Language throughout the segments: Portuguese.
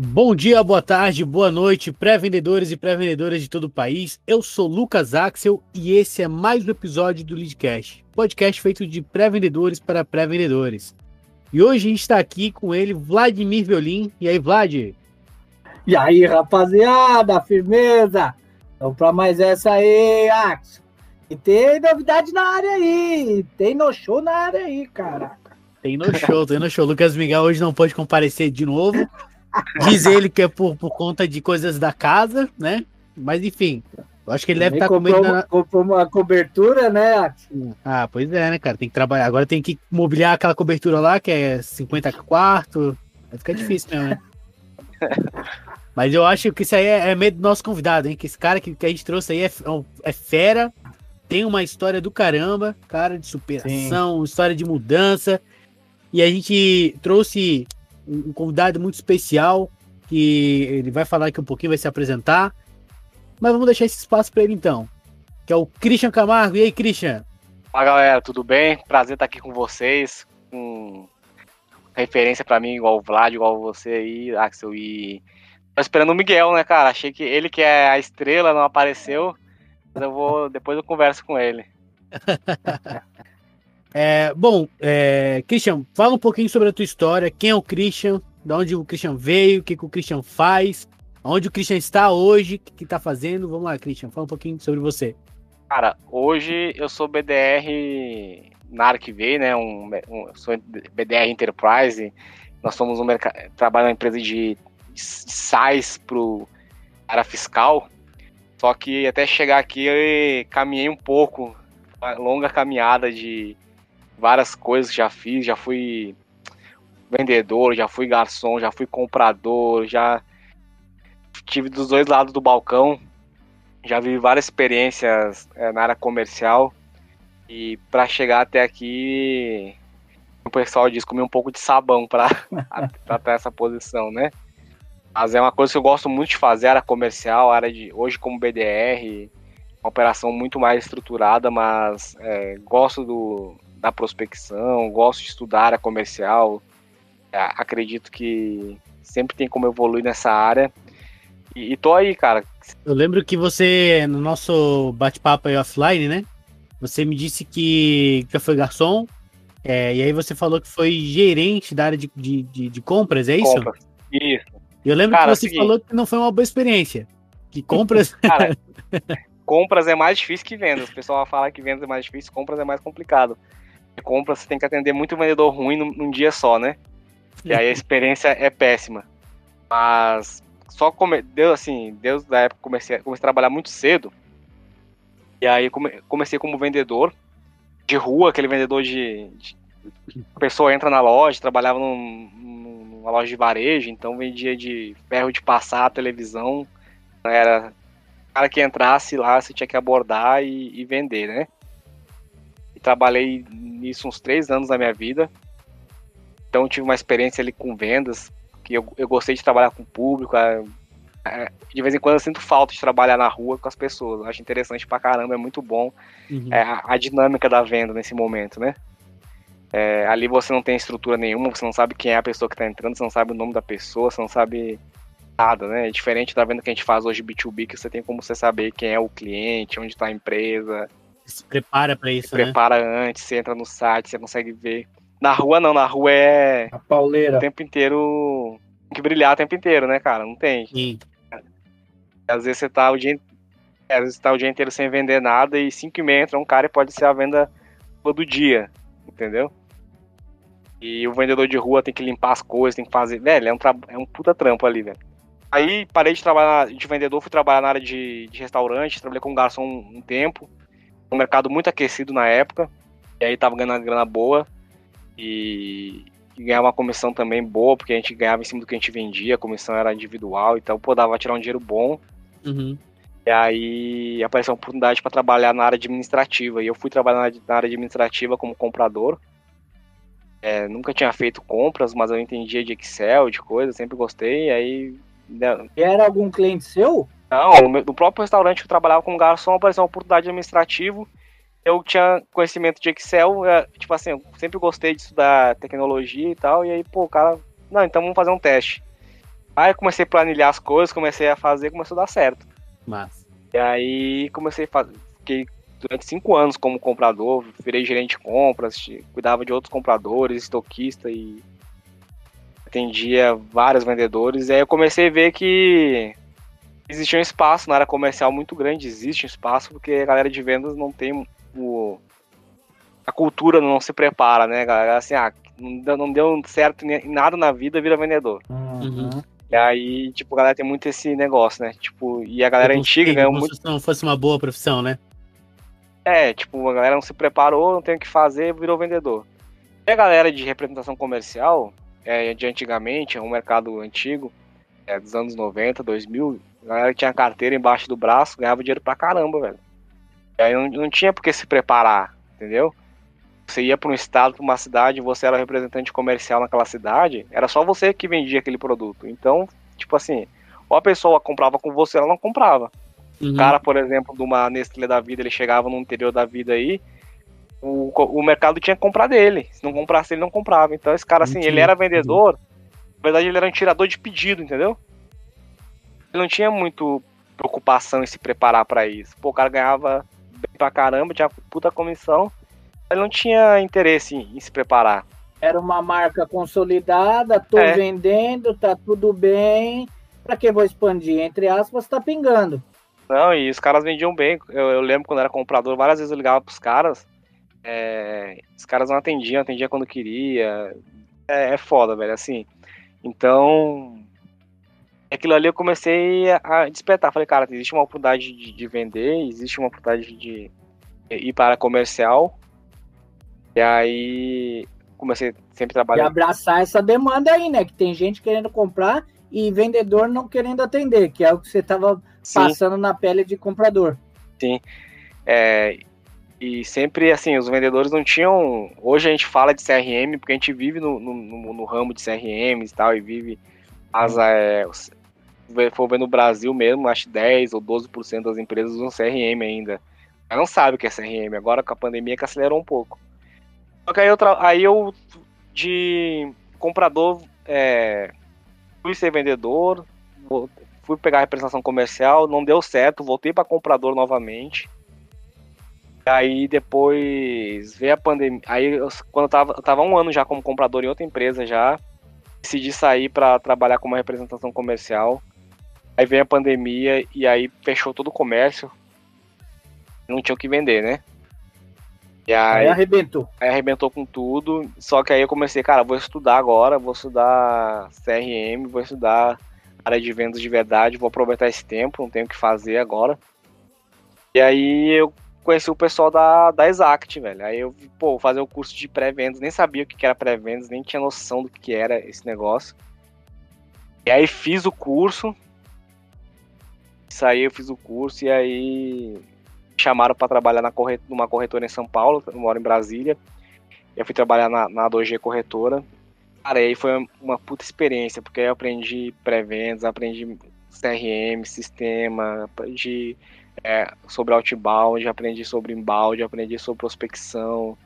Bom dia, boa tarde, boa noite, pré-vendedores e pré-vendedoras de todo o país. Eu sou Lucas Axel e esse é mais um episódio do Leadcast, podcast feito de pré-vendedores para pré-vendedores. E hoje a gente está aqui com ele, Vladimir Violin. E aí, Vlad? E aí, rapaziada, firmeza? Vamos para mais essa aí, Axel. E tem novidade na área aí, tem no show na área aí, caraca. Tem no show, tem no show. Lucas Miguel hoje não pode comparecer de novo. Diz ele que é por, por conta de coisas da casa, né? Mas enfim, eu acho que ele deve estar tá comendo. Uma, comprou uma cobertura, né? Ah, pois é, né, cara? Tem que trabalhar. Agora tem que mobiliar aquela cobertura lá, que é 50 quartos. Vai ficar difícil mesmo, né? Mas eu acho que isso aí é, é medo do nosso convidado, hein? Que esse cara que, que a gente trouxe aí é, é fera, tem uma história do caramba, cara de superação, Sim. história de mudança. E a gente trouxe um convidado muito especial, que ele vai falar aqui um pouquinho, vai se apresentar. Mas vamos deixar esse espaço para ele então, que é o Christian Camargo. E aí, Christian? Fala galera, tudo bem? Prazer estar aqui com vocês. Com referência para mim, igual o Vlad, igual você aí, Axel. E tô esperando o Miguel, né, cara? Achei que ele que é a estrela não apareceu. Mas eu vou. Depois eu converso com ele. É, bom, é, Christian, fala um pouquinho sobre a tua história. Quem é o Christian? De onde o Christian veio? O que, que o Christian faz? Onde o Christian está hoje? O que, que está fazendo? Vamos lá, Christian, fala um pouquinho sobre você. Cara, hoje eu sou BDR na ArcV, né? Um, um, sou BDR Enterprise. Nós somos um mercado, trabalho uma empresa de, de SaaS para área fiscal. Só que até chegar aqui eu caminhei um pouco, uma longa caminhada de várias coisas que já fiz, já fui vendedor, já fui garçom, já fui comprador, já tive dos dois lados do balcão, já vi várias experiências é, na área comercial e para chegar até aqui, o pessoal diz comer um pouco de sabão para ter essa posição, né? Mas é uma coisa que eu gosto muito de fazer, área comercial, área de hoje como BDR, uma operação muito mais estruturada, mas é, gosto do, da prospecção, gosto de estudar área comercial. É, acredito que sempre tem como evoluir nessa área. E, e tô aí, cara. Eu lembro que você, no nosso bate-papo aí offline, né? Você me disse que já foi garçom. É, e aí você falou que foi gerente da área de, de, de, de compras, é isso? Compras. Isso. Eu lembro cara, que você seguinte, falou que não foi uma boa experiência. Que compras. Cara, compras é mais difícil que vendas. O pessoal fala que vendas é mais difícil, compras é mais complicado compra, você tem que atender muito vendedor ruim num, num dia só, né? E aí a experiência é péssima. Mas só come, deu assim, Deus da época comecei, comecei a trabalhar muito cedo. E aí come, comecei como vendedor de rua, aquele vendedor de, de a pessoa entra na loja, trabalhava num, numa loja de varejo, então vendia de ferro de passar, televisão, era o cara que entrasse lá, você tinha que abordar e, e vender, né? Trabalhei nisso uns três anos da minha vida. Então tive uma experiência ali com vendas, que eu, eu gostei de trabalhar com o público. É, é, de vez em quando eu sinto falta de trabalhar na rua com as pessoas. Eu acho interessante pra caramba, é muito bom uhum. é, a, a, dinâmica da venda nesse momento, né? É, ali você não tem estrutura nenhuma, você não sabe quem é a pessoa que está entrando, você não sabe o nome da pessoa, você não sabe nada, né? É diferente da venda que a gente faz hoje B2B, que você tem como você saber quem é o cliente, onde está a empresa, se prepara para isso, se né? prepara antes, você entra no site, você consegue ver. Na rua não, na rua é a pauleira. O tempo inteiro tem que brilhar o tempo inteiro, né, cara? Não tem. Sim. Às vezes você tá o dia às vezes tá o dia inteiro sem vender nada e 5 e meia entra um cara e pode ser a venda todo dia, entendeu? E o vendedor de rua tem que limpar as coisas, tem que fazer. Velho, é um, tra... é um puta trampo ali, velho. Aí parei de trabalhar de vendedor, fui trabalhar na área de, de restaurante, trabalhei como garçom um tempo um mercado muito aquecido na época, e aí tava ganhando uma grana boa e, e ganhava uma comissão também boa, porque a gente ganhava em cima do que a gente vendia, a comissão era individual, então pô, dava tirar um dinheiro bom. Uhum. E aí apareceu uma oportunidade para trabalhar na área administrativa, e eu fui trabalhar na área administrativa como comprador. É, nunca tinha feito compras, mas eu entendia de Excel, de coisa, sempre gostei, e aí... Né, era algum cliente seu? Não, no próprio restaurante que eu trabalhava como garçom apareceu uma oportunidade administrativa. Eu tinha conhecimento de Excel, é, tipo assim, eu sempre gostei de estudar tecnologia e tal, e aí, pô, o cara, não, então vamos fazer um teste. Aí eu comecei a planilhar as coisas, comecei a fazer, começou a dar certo. Mas. E aí comecei a fazer. Fiquei durante cinco anos como comprador, virei gerente de compras, cuidava de outros compradores, estoquista e atendia vários vendedores. E aí eu comecei a ver que existia um espaço na área comercial muito grande, existe um espaço, porque a galera de vendas não tem o. A cultura não se prepara, né, galera? Assim, ah, não deu, certo em nada na vida, vira vendedor. Uhum. E aí, tipo, a galera tem muito esse negócio, né? Tipo, e a galera antiga ganhou Como muito. se não fosse uma boa profissão, né? É, tipo, a galera não se preparou, não tem o que fazer, virou vendedor. E a galera de representação comercial, é, de antigamente, é um mercado antigo, é, dos anos 90, 2000, a galera que tinha carteira embaixo do braço ganhava dinheiro pra caramba, velho. E aí não, não tinha por que se preparar, entendeu? Você ia pra um estado, pra uma cidade, você era representante comercial naquela cidade, era só você que vendia aquele produto. Então, tipo assim, ou a pessoa comprava com você, ela não comprava. Uhum. O cara, por exemplo, de uma Nestlé da vida, ele chegava no interior da vida aí, o, o mercado tinha que comprar dele. Se não comprasse, ele não comprava. Então, esse cara, assim, Entendi. ele era vendedor, na verdade, ele era um tirador de pedido, entendeu? Ele não tinha muito preocupação em se preparar pra isso. Pô, o cara ganhava bem pra caramba, tinha puta comissão, ele não tinha interesse em, em se preparar. Era uma marca consolidada, tô É. vendendo, tá tudo bem. Pra que vou expandir? Entre aspas, tá pingando. Não, e os caras vendiam bem. Eu, eu lembro quando era comprador, várias vezes eu ligava pros caras. é, os caras não atendiam, atendia quando queria. É, é foda, velho, assim. Então. Aquilo ali eu comecei a despertar. Falei, cara, existe uma oportunidade de, de vender, existe uma oportunidade de ir para comercial. E aí comecei sempre E trabalhando. abraçar essa demanda aí, né? Que tem gente querendo comprar e vendedor não querendo atender, que é o que você tava Sim. passando na pele de comprador. É, e sempre, assim, os vendedores não tinham. Hoje a gente fala de CRM, porque a gente vive no, no, no- ramo de CRM e tal, e vive as. É, os- for ver no Brasil mesmo, acho que 10 ou 12% das empresas usam CRM ainda. Mas não sabe o que é CRM, agora com a pandemia que acelerou um pouco. Só que aí eu, aí eu de comprador, é, fui ser vendedor, fui pegar a representação comercial, não deu certo, voltei para comprador novamente. Aí depois veio a pandemia. Aí eu- quando eu tava, eu tava um ano já como comprador em outra empresa já, decidi sair para trabalhar como representação comercial. Aí veio a pandemia e aí fechou todo o comércio. Não tinha o que vender, né? E Aí aí, arrebentou. aí arrebentou com tudo. Só que aí eu comecei, cara, vou estudar agora, vou estudar CRM, vou estudar área de vendas de verdade, vou aproveitar esse tempo, não tenho o que fazer agora. E aí eu conheci o pessoal da, da Exact, velho. Aí eu, pô, vou fazer o curso de pré-vendas, nem sabia o que era pré-vendas, nem tinha noção do que era esse negócio. E aí fiz o curso. Isso aí eu fiz o curso e aí chamaram para trabalhar na corret numa corretora em São Paulo, eu moro em Brasília. Eu fui trabalhar na, na 2G Corretora. Cara, aí foi uma puta experiência, porque aí eu aprendi pré-vendas, aprendi CRM, sistema, aprendi é, sobre outbound, aprendi sobre inbound, aprendi sobre prospecção.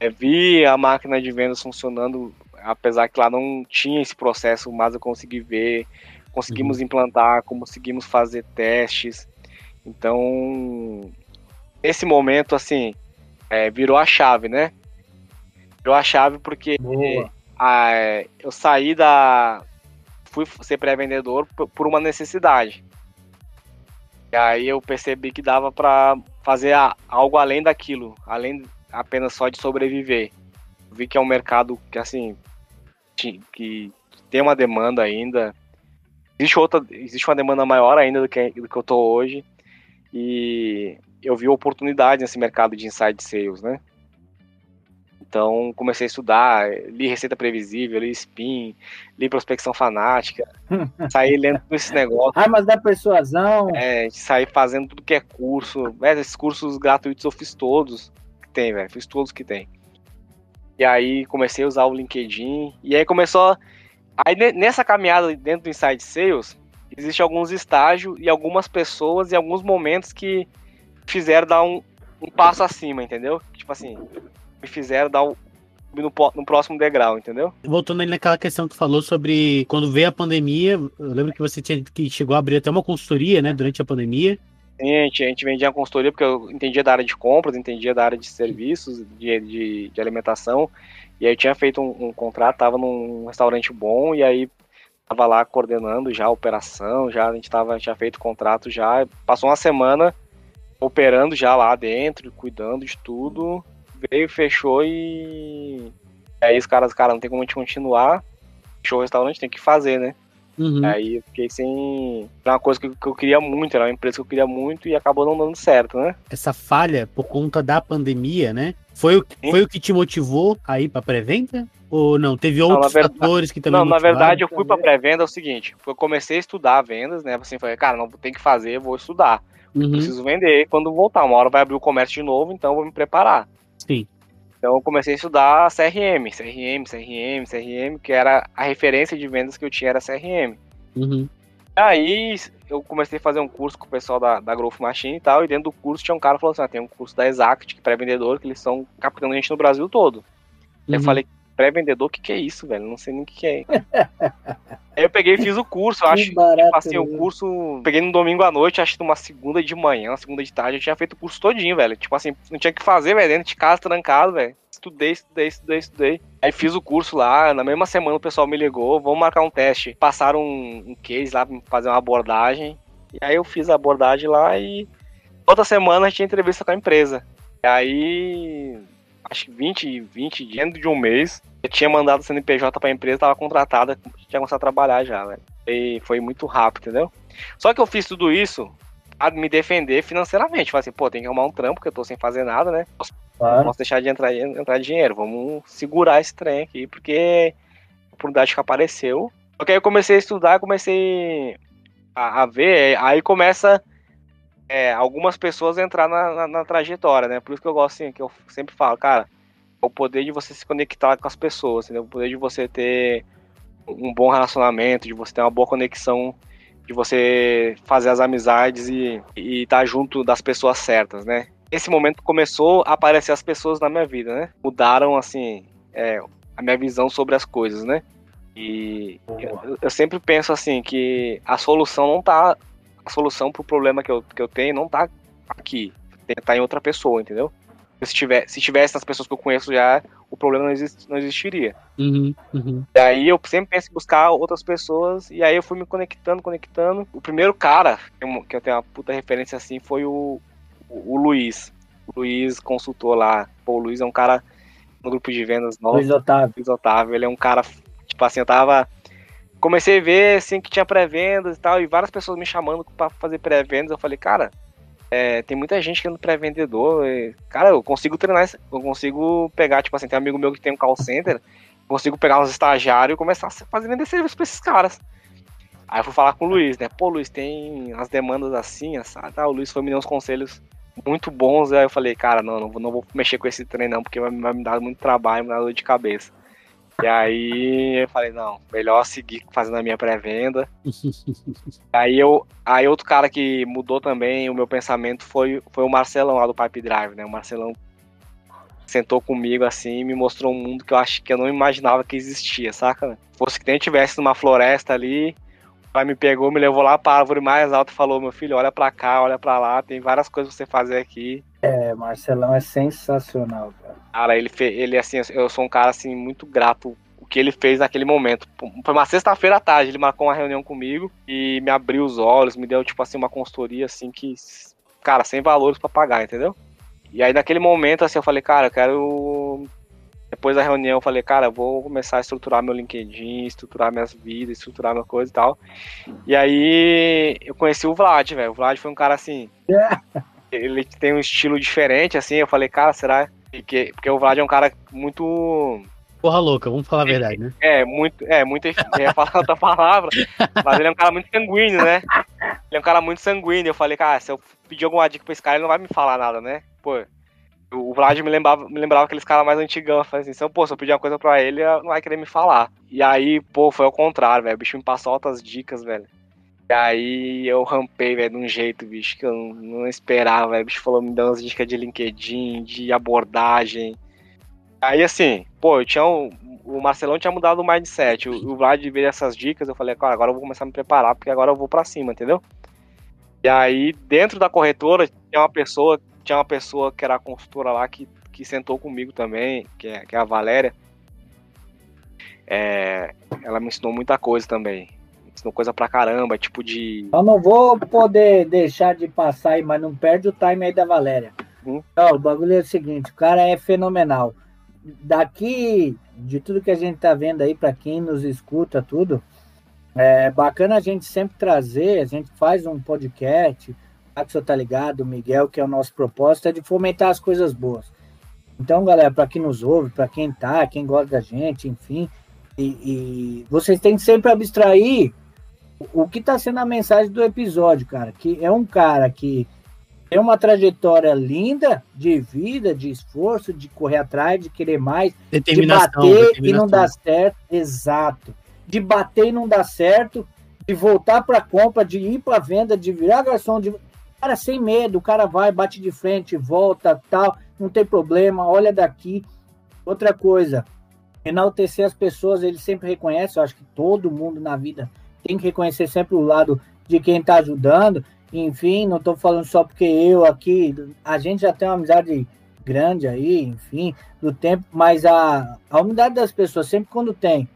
É, vi a máquina de vendas funcionando, apesar que lá não tinha esse processo, mas eu consegui ver, conseguimos implantar, conseguimos fazer testes. Então, nesse momento, assim, é, virou a chave, né? Virou a chave porque é, eu saí da. Fui ser pré-vendedor por- uma necessidade. E aí eu percebi que dava pra fazer a- algo além daquilo, além apenas só de sobreviver. Vi que é um mercado que, assim, que tem uma demanda ainda. Existe outra, existe uma demanda maior ainda do que, do que eu tô hoje. E eu vi oportunidade nesse mercado de inside sales, né? Então comecei a estudar, li receita previsível, li spin, li prospecção fanática, saí lendo todo esse negócio, Armas da persuasão. é, saí fazendo tudo que é curso. Velho, esses cursos gratuitos eu fiz todos que tem, velho, fiz todos que tem. E aí comecei a usar o LinkedIn, e aí começou. Aí ne- nessa caminhada dentro do Inside Sales, existem alguns estágios e algumas pessoas e alguns momentos que fizeram dar um, um passo acima, entendeu? Tipo assim, me fizeram dar um, no, no próximo degrau, entendeu? Voltando ali naquela questão que falou sobre quando veio a pandemia, eu lembro que você tinha que chegou a abrir até uma consultoria, né, durante a pandemia. Sim, a gente, a gente vendia consultoria porque eu entendia da área de compras, entendia da área de serviços, de, de, de alimentação. E aí eu tinha feito um, um contrato, tava num restaurante bom, e aí tava lá coordenando já a operação, já a gente tava, tinha feito o contrato já. Passou uma semana operando já lá dentro, cuidando de tudo. Veio, fechou e. Aí os caras, cara, não tem como a gente continuar. Fechou o restaurante, tem que fazer, né? Uhum. Aí eu fiquei sem. Era uma coisa que eu queria muito, era uma empresa que eu queria muito e acabou não dando certo, né? Essa falha por conta da pandemia, né? Foi o, Sim. foi o que te motivou a ir pra pré-venda? Ou não? Teve outros na verdade- fatores que também não, na verdade eu fui pra pré-venda é o seguinte, eu comecei a estudar vendas, né? Assim, falei, cara, não tem que fazer, vou estudar. Uhum, Preciso vender quando voltar. Uma hora vai abrir o comércio de novo, então eu vou me preparar. Sim. Então eu comecei a estudar CRM, CRM, CRM, CRM, que era a referência de vendas que eu tinha era CRM. Uhum. Aí eu comecei a fazer um curso com o pessoal da, da Growth Machine e tal, e dentro do curso tinha um cara que falou assim, ah, tem um curso da Exact, que é pré-vendedor, que eles estão captando gente no Brasil todo. Aí Eu Uhum. falei, pré-vendedor, o que, que é isso, velho? Não sei nem o que, que é. Aí eu peguei e fiz o curso, acho Que barato, tipo assim, o curso. Peguei no domingo à noite, acho que numa segunda de manhã, uma segunda de tarde, eu tinha feito o curso todinho, velho. Tipo assim, não tinha o que fazer, velho, dentro de casa, trancado, velho. Estudei, estudei, estudei, estudei. Aí fiz o curso lá, na mesma semana o pessoal me ligou, vamos marcar um teste. Passaram um, um case lá pra fazer uma abordagem. E aí eu fiz a abordagem lá e outra semana a gente tinha entrevista com a empresa. E aí, acho que 20, 20 dias dentro de um mês, eu tinha mandado o CNPJ pra empresa, tava contratada, tinha começado a trabalhar já, velho. E foi muito rápido, entendeu? Só que eu fiz tudo isso pra me defender financeiramente. Falei assim, pô, tem que arrumar um trampo, porque eu tô sem fazer nada, né? Não Claro. posso deixar de entrar, entrar dinheiro. Vamos segurar esse trem aqui, porque a oportunidade que apareceu. Só que aí eu comecei a estudar, comecei a, a ver, aí começa é, algumas pessoas entrar na, na- na trajetória, né? Por isso que eu gosto, assim, que eu sempre falo, cara, é o poder de você se conectar com as pessoas, entendeu? O poder de você ter um bom relacionamento, de você ter uma boa conexão, de você fazer as amizades e estar junto das pessoas certas, né? Esse momento começou a aparecer as pessoas na minha vida, né? Mudaram, assim, é, a minha visão sobre as coisas, né? E eu, eu sempre penso assim que a solução não tá. A solução pro problema que eu, que eu tenho não tá aqui. Tá em outra pessoa, entendeu? Se, tiver, se tivesse nas pessoas que eu conheço já, o problema não, exist, não existiria. Uhum. Uhum. E aí eu sempre penso em buscar outras pessoas, e aí eu fui me conectando, conectando. O primeiro cara que eu- tenho uma puta referência assim foi o, o, o Luiz. O Luiz consultor lá. Pô, o Luiz é um cara no grupo de vendas novo. Luiz Otávio. Luiz Otávio, ele é um cara, tipo assim, eu tava. Comecei a ver assim que tinha pré-vendas e tal, e várias pessoas me chamando pra fazer pré-vendas. Eu falei, cara, é, tem muita gente querendo pré-vendedor. Cara, eu consigo treinar, eu consigo pegar, tipo assim, tem um amigo meu que tem um call center, consigo pegar uns estagiários e começar a fazer vender serviço pra esses caras. Aí eu fui falar com o Luiz, né? Pô, Luiz, tem as demandas assim, tá? O Luiz foi me dar uns conselhos muito bons. Aí eu falei, cara, não, não, vou- não vou mexer com esse trem não, porque vai, vai me dar muito trabalho, me dar dor de cabeça. E aí eu falei, não, melhor seguir fazendo a minha pré-venda. Aí eu, aí outro cara que mudou também o meu pensamento foi, foi o Marcelão lá do Pipe Drive, né? O Marcelão sentou comigo assim e me mostrou um mundo que eu acho que eu não imaginava que existia, saca? Fosse que nem eu tivesse numa floresta ali, o pai me pegou, me levou lá pra árvore mais alta e falou, meu filho, olha pra cá, olha pra lá, tem várias coisas pra você fazer aqui. É, Marcelão é sensacional, cara. Ele fez, ele assim, eu sou um cara assim muito grato o que ele fez naquele momento. Foi uma sexta-feira à tarde, ele marcou uma reunião comigo e me abriu os olhos, me deu tipo assim uma consultoria assim que, cara, sem valores pra pagar, entendeu? E aí naquele momento assim eu falei, cara, eu quero depois da reunião eu falei, cara, eu vou começar a estruturar meu LinkedIn, estruturar minhas vidas, estruturar minha coisa e tal. E aí eu conheci o Vlad, velho. O Vlad foi um cara assim, ele tem um estilo diferente assim, eu falei, cara, será porque, porque o Vlad é um cara muito. Porra louca, vamos falar a verdade, né? É, muito. É, muito. Ia falar outra palavra. Mas ele é um cara muito sanguíneo, né? Ele é um cara muito sanguíneo. Eu falei, cara, se eu pedir alguma dica pra esse cara, ele não vai me falar nada, né? Pô. O Vlad me lembrava, me lembrava aqueles caras mais antigão. Eu falei assim, se eu, pô, se eu pedir uma coisa pra ele, ele não vai querer me falar. E aí, pô, foi ao contrário, velho. O bicho me passou altas dicas, velho. Aí eu rampei, velho, de um jeito, bicho, que eu não, esperava, velho. O bicho falou, me deu umas dicas de LinkedIn, de abordagem. Aí assim, pô, eu tinha um, o Marcelão tinha mudado o mindset. O, o Vlad veio essas dicas, eu falei, cara, agora eu vou começar a me preparar, porque agora eu vou para cima, entendeu? E aí, dentro da corretora, tinha uma pessoa, tinha uma pessoa que era a consultora lá que, que sentou comigo também, que é, que é a Valéria. É, ela me ensinou muita coisa também. Ensinou coisa pra caramba, tipo de. Eu não vou poder deixar de passar aí, mas não perde o time aí da Valéria. Não, o bagulho é o seguinte, o cara é fenomenal. Daqui, de tudo que a gente tá vendo aí, para quem nos escuta, tudo, é bacana a gente sempre trazer, a gente faz um podcast, o senhor tá ligado, o Miguel, que é o nosso propósito, é de fomentar as coisas boas. Então, galera, para quem nos ouve, para quem tá, quem gosta da gente, enfim, e, e vocês têm que sempre abstrair o, que está sendo a mensagem do episódio, cara. Que é um cara que tem uma trajetória linda de vida, de esforço, de correr atrás, de querer mais, de bater e não dar certo. Exato. De bater e não dar certo, de voltar para a compra, de ir para a venda, de virar garçom, de cara sem medo, o cara vai, bate de frente, volta, tal, não tem problema, olha daqui. Outra coisa, enaltecer as pessoas, ele sempre reconhece, eu acho que todo mundo na vida tem que reconhecer sempre o lado de quem está ajudando. Enfim, não estou falando só porque eu aqui, a gente já tem uma amizade grande aí, enfim, do tempo, mas a, a humildade das pessoas, sempre quando tem.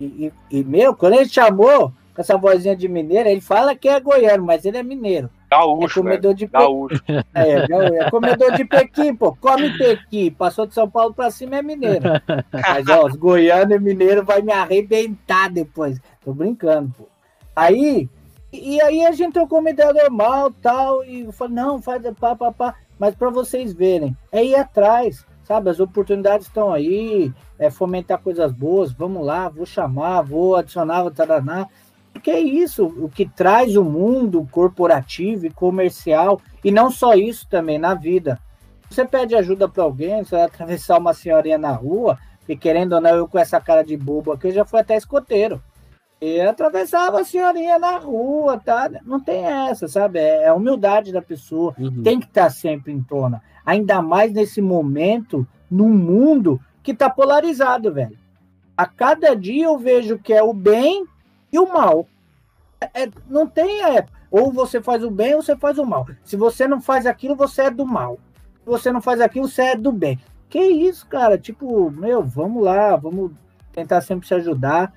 E, e, e meu, quando ele chamou com essa vozinha de mineiro, ele fala que é goiano, mas ele é mineiro. Gaúcho, é comedor de Gaúcho. É, é, comedor de pequi, pô. Come pequi. Passou de São Paulo pra cima é mineiro. Mas, ó, os goianos e mineiro vai me arrebentar depois. Tô brincando, pô. Aí, e aí a gente trocou uma ideia normal tal. E eu falei, não, faz pá, pá, pá. Mas para vocês verem, é ir atrás, sabe? As oportunidades estão aí, é fomentar coisas boas. Vamos lá, vou chamar, vou adicionar, vou taraná. Porque é isso, o que traz o mundo corporativo e comercial, e não só isso também na vida. Você pede ajuda para alguém, você vai atravessar uma senhorinha na rua, e querendo ou não, eu com essa cara de bobo aqui, eu já fui até escoteiro. E atravessava a senhorinha na rua, tá? Não tem essa, sabe? É a humildade da pessoa, uhum. tem que estar tá sempre em tona. Ainda mais nesse momento, num mundo que tá polarizado, velho. A cada dia eu vejo que é o bem e o mal. É, não tem. É, ou você faz o bem ou você faz o mal. Se você não faz aquilo, você é do mal. Se você não faz aquilo, você é do bem. Que isso, cara? Tipo, meu, vamos lá, vamos tentar sempre se ajudar.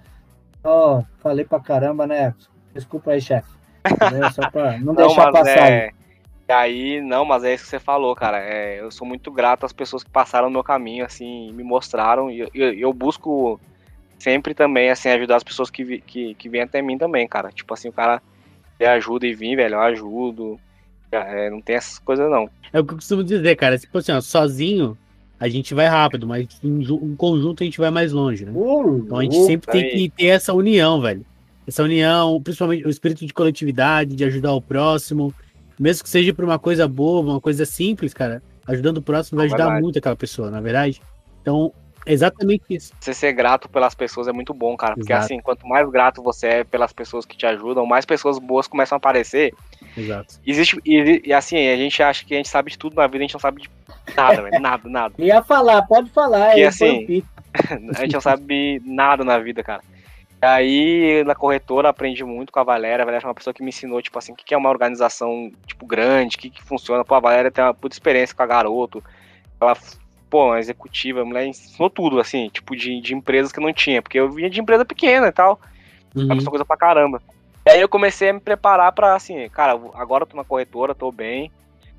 Ó, oh, falei pra caramba, né? Desculpa aí, chefe. Só pra não, não deixar passar. É... E aí, não, mas é isso que você falou, cara. É, eu sou muito grato às pessoas que passaram no meu caminho, assim, me mostraram. E eu, eu, eu busco sempre também, assim, ajudar as pessoas que, que, que vêm até mim também, cara. Tipo assim, o cara me ajuda e vem, velho, eu ajudo. É, não tem essas coisas, não. É o que eu costumo dizer, cara. Tipo assim, ó, sozinho a gente vai rápido, mas em, em conjunto a gente vai mais longe, né? Uh, então a gente uh, sempre tem que ter essa união, velho. Essa união, principalmente o espírito de coletividade, de ajudar o próximo. Mesmo que seja por uma coisa boa, uma coisa simples, cara. Ajudando o próximo vai ajudar muito aquela pessoa, na é verdade. Então, Exatamente isso. Você ser grato pelas pessoas é muito bom, cara. Porque Exato. assim, quanto mais grato você é pelas pessoas que te ajudam, mais pessoas boas começam a aparecer. Exato. Existe. E, e assim, a gente acha que a gente sabe de tudo na vida, a gente não sabe de nada, velho. Nada, nada. Ia falar, pode falar. E assim, a gente não sabe nada na vida, cara. Aí, na corretora, aprendi muito com a Valéria. A Valéria é uma pessoa que me ensinou, tipo assim, o que é uma organização, tipo, grande, o que, que funciona. Pô, a Valéria tem uma puta experiência com a garoto. Ela pô, uma executiva, a mulher ensinou tudo, assim, tipo, de, de empresas que eu não tinha, porque eu vinha de empresa pequena e tal, uhum. essa coisa pra caramba. E aí eu comecei a me preparar pra, assim, cara, agora eu tô na corretora, tô bem,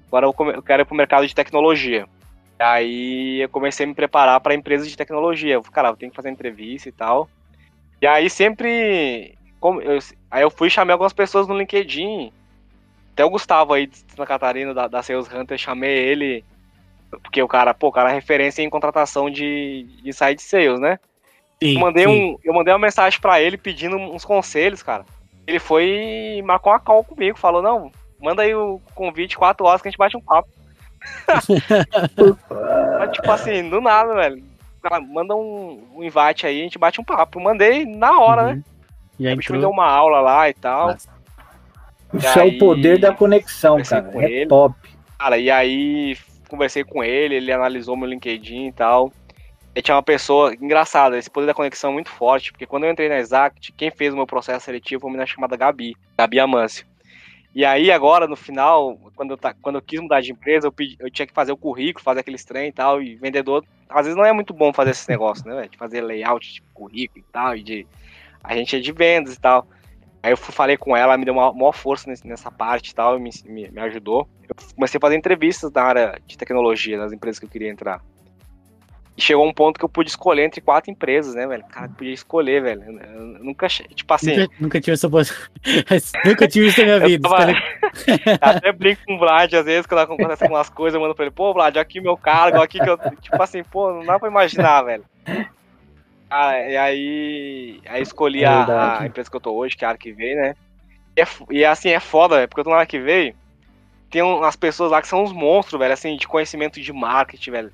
agora eu, eu quero ir pro mercado de tecnologia. E aí eu comecei a me preparar para empresas de tecnologia. Eu, cara, eu tenho que fazer entrevista e tal. E aí sempre. Como eu, aí eu fui chamei algumas pessoas no LinkedIn. Até o Gustavo aí de Santa Catarina, da, da Sales Hunter, chamei ele porque o cara, pô, o cara é referência em contratação de, de site sales, né? Sim, eu, mandei sim. Um, eu mandei uma mensagem para ele pedindo uns conselhos, cara. Ele foi e marcou uma call comigo, falou, não, manda aí o convite, quatro horas que a gente bate um papo. Mas, tipo assim, do nada, velho. Cara, manda um, um invite aí, a gente bate um papo. mandei na hora, uhum. né? E aí, a gente me deu uma aula lá e tal. Nossa. Isso aí, é o poder da conexão, cara. É ele. top. Cara, e aí conversei com ele, ele analisou meu LinkedIn e tal. tinha uma pessoa engraçada, esse poder da conexão é muito forte, porque quando eu entrei na Exact, quem fez o meu processo seletivo foi uma menina chamada Gabi, Gabi Amâncio. E aí, agora, no final, quando eu, quando eu quis mudar de empresa, eu, pedi, eu tinha que fazer o currículo, fazer aquele trem e tal, e vendedor, às vezes não é muito bom fazer esse negócio, né, de fazer layout de currículo e tal, e de... A gente é de vendas e tal. Aí eu falei com ela, me deu uma maior força nessa parte e tal, me, me, me ajudou. Eu comecei a fazer entrevistas na área de tecnologia, nas empresas que eu queria entrar. E chegou um ponto que eu pude escolher entre quatro empresas, né, velho? Cara, podia escolher, velho. Eu nunca, tipo assim. Nunca, nunca tive essa Nunca tive isso na minha vida. Tava... até brinco com o Vlad, às vezes, quando acontece algumas coisas, eu mando pra ele, pô, Vlad, aqui meu cargo, aqui que eu. Tipo assim, pô, não dá pra imaginar, velho. Ah, e aí, aí escolhi é a, a, empresa que eu tô hoje, que é a Arquivei, né? E, é, e assim, é foda, velho, porque eu tô na Arquivei, tem umas pessoas lá que são uns monstros, velho, assim, de conhecimento de marketing, velho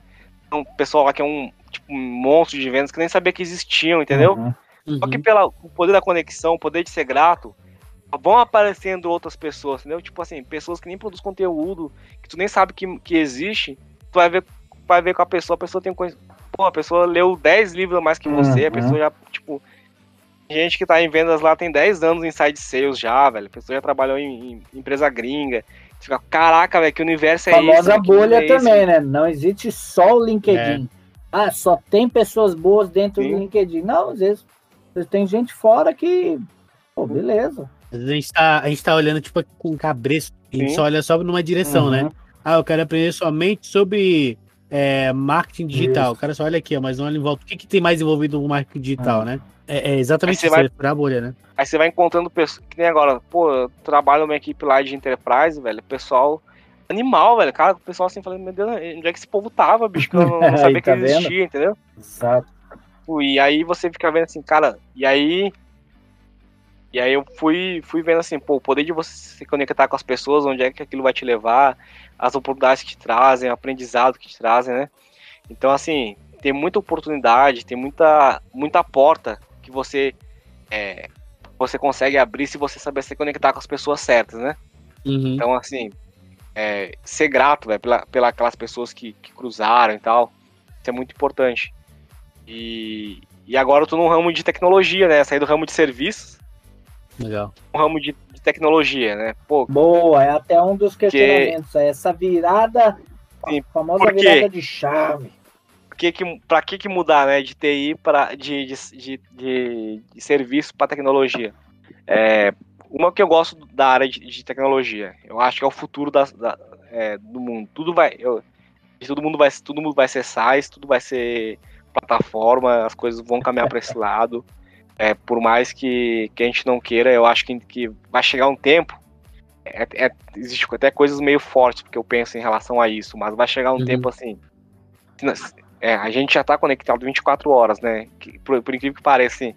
um pessoal lá que é um, tipo, um monstro de vendas que nem sabia que existiam, entendeu? Uhum. Uhum. Só que pelo poder da conexão, o poder de ser grato, vão aparecendo outras pessoas, entendeu? Tipo assim, pessoas que nem produzem conteúdo, que tu nem sabe que, que existe, tu vai ver, vai ver com a pessoa, a pessoa tem. Pô, a pessoa leu 10 livros a mais que você, uhum. a pessoa já, tipo. Gente que tá em vendas lá tem 10 anos em side sales já, velho. A pessoa já trabalhou em, em empresa gringa. Você fica, caraca, velho, que universo é Famosa esse? Famosa bolha é também, esse? né? Não existe só o LinkedIn. É. Ah, só tem pessoas boas dentro Sim. do LinkedIn. Não, às vezes tem gente fora que. Pô, beleza. Às vezes a gente tá, a gente tá olhando, tipo, com cabresto. A gente Sim. só olha só numa direção, né? uhum. né? Ah, eu quero aprender somente sobre é, marketing digital. Isso. O cara só olha aqui, ó, mas não olha em volta. O que, que tem mais envolvido no marketing digital, uhum. né? É, é exatamente isso, vai, furar a bolha, né? Aí você vai encontrando pessoas, que nem agora, pô, eu trabalho numa equipe lá de enterprise, velho, pessoal animal, velho, cara, o pessoal assim, falando, meu Deus, onde é que esse povo tava, bicho, que eu não, não sabia tá que existia, vendo? entendeu? Exato. E aí você fica vendo assim, cara, e aí e aí eu fui, fui vendo assim, pô, o poder de você se conectar com as pessoas, onde é que aquilo vai te levar, as oportunidades que te trazem, o aprendizado que te trazem, né? Então, assim, tem muita oportunidade, tem muita, muita porta que você é, você consegue abrir se você saber se conectar com as pessoas certas, né? Uhum. Então, assim, é, ser grato véio, pela, pela aquelas pessoas que, que cruzaram e tal, isso é muito importante. E, e agora eu tô no ramo de tecnologia, né? Saí do ramo de serviços. Legal. No ramo de, de tecnologia, né? Pô, Boa, é até um dos questionamentos. Que... Essa virada, Sim, a famosa virada de chave que que, para que, que mudar né, de TI para de, de, de, de, de serviço para tecnologia? É, uma que eu gosto da área de, de tecnologia, eu acho que é o futuro da, da é, do mundo. Tudo vai, eu, todo mundo vai, todo mundo vai ser SaaS, tudo vai ser plataforma, as coisas vão caminhar para esse lado. É, por mais que, que a gente não queira, eu acho que, que vai chegar um tempo. É, é, existe até coisas meio fortes porque eu penso em relação a isso, mas vai chegar um uhum. tempo assim. É, a gente já tá conectado 24 horas, né? Que, por, por, incrível que pareça, assim,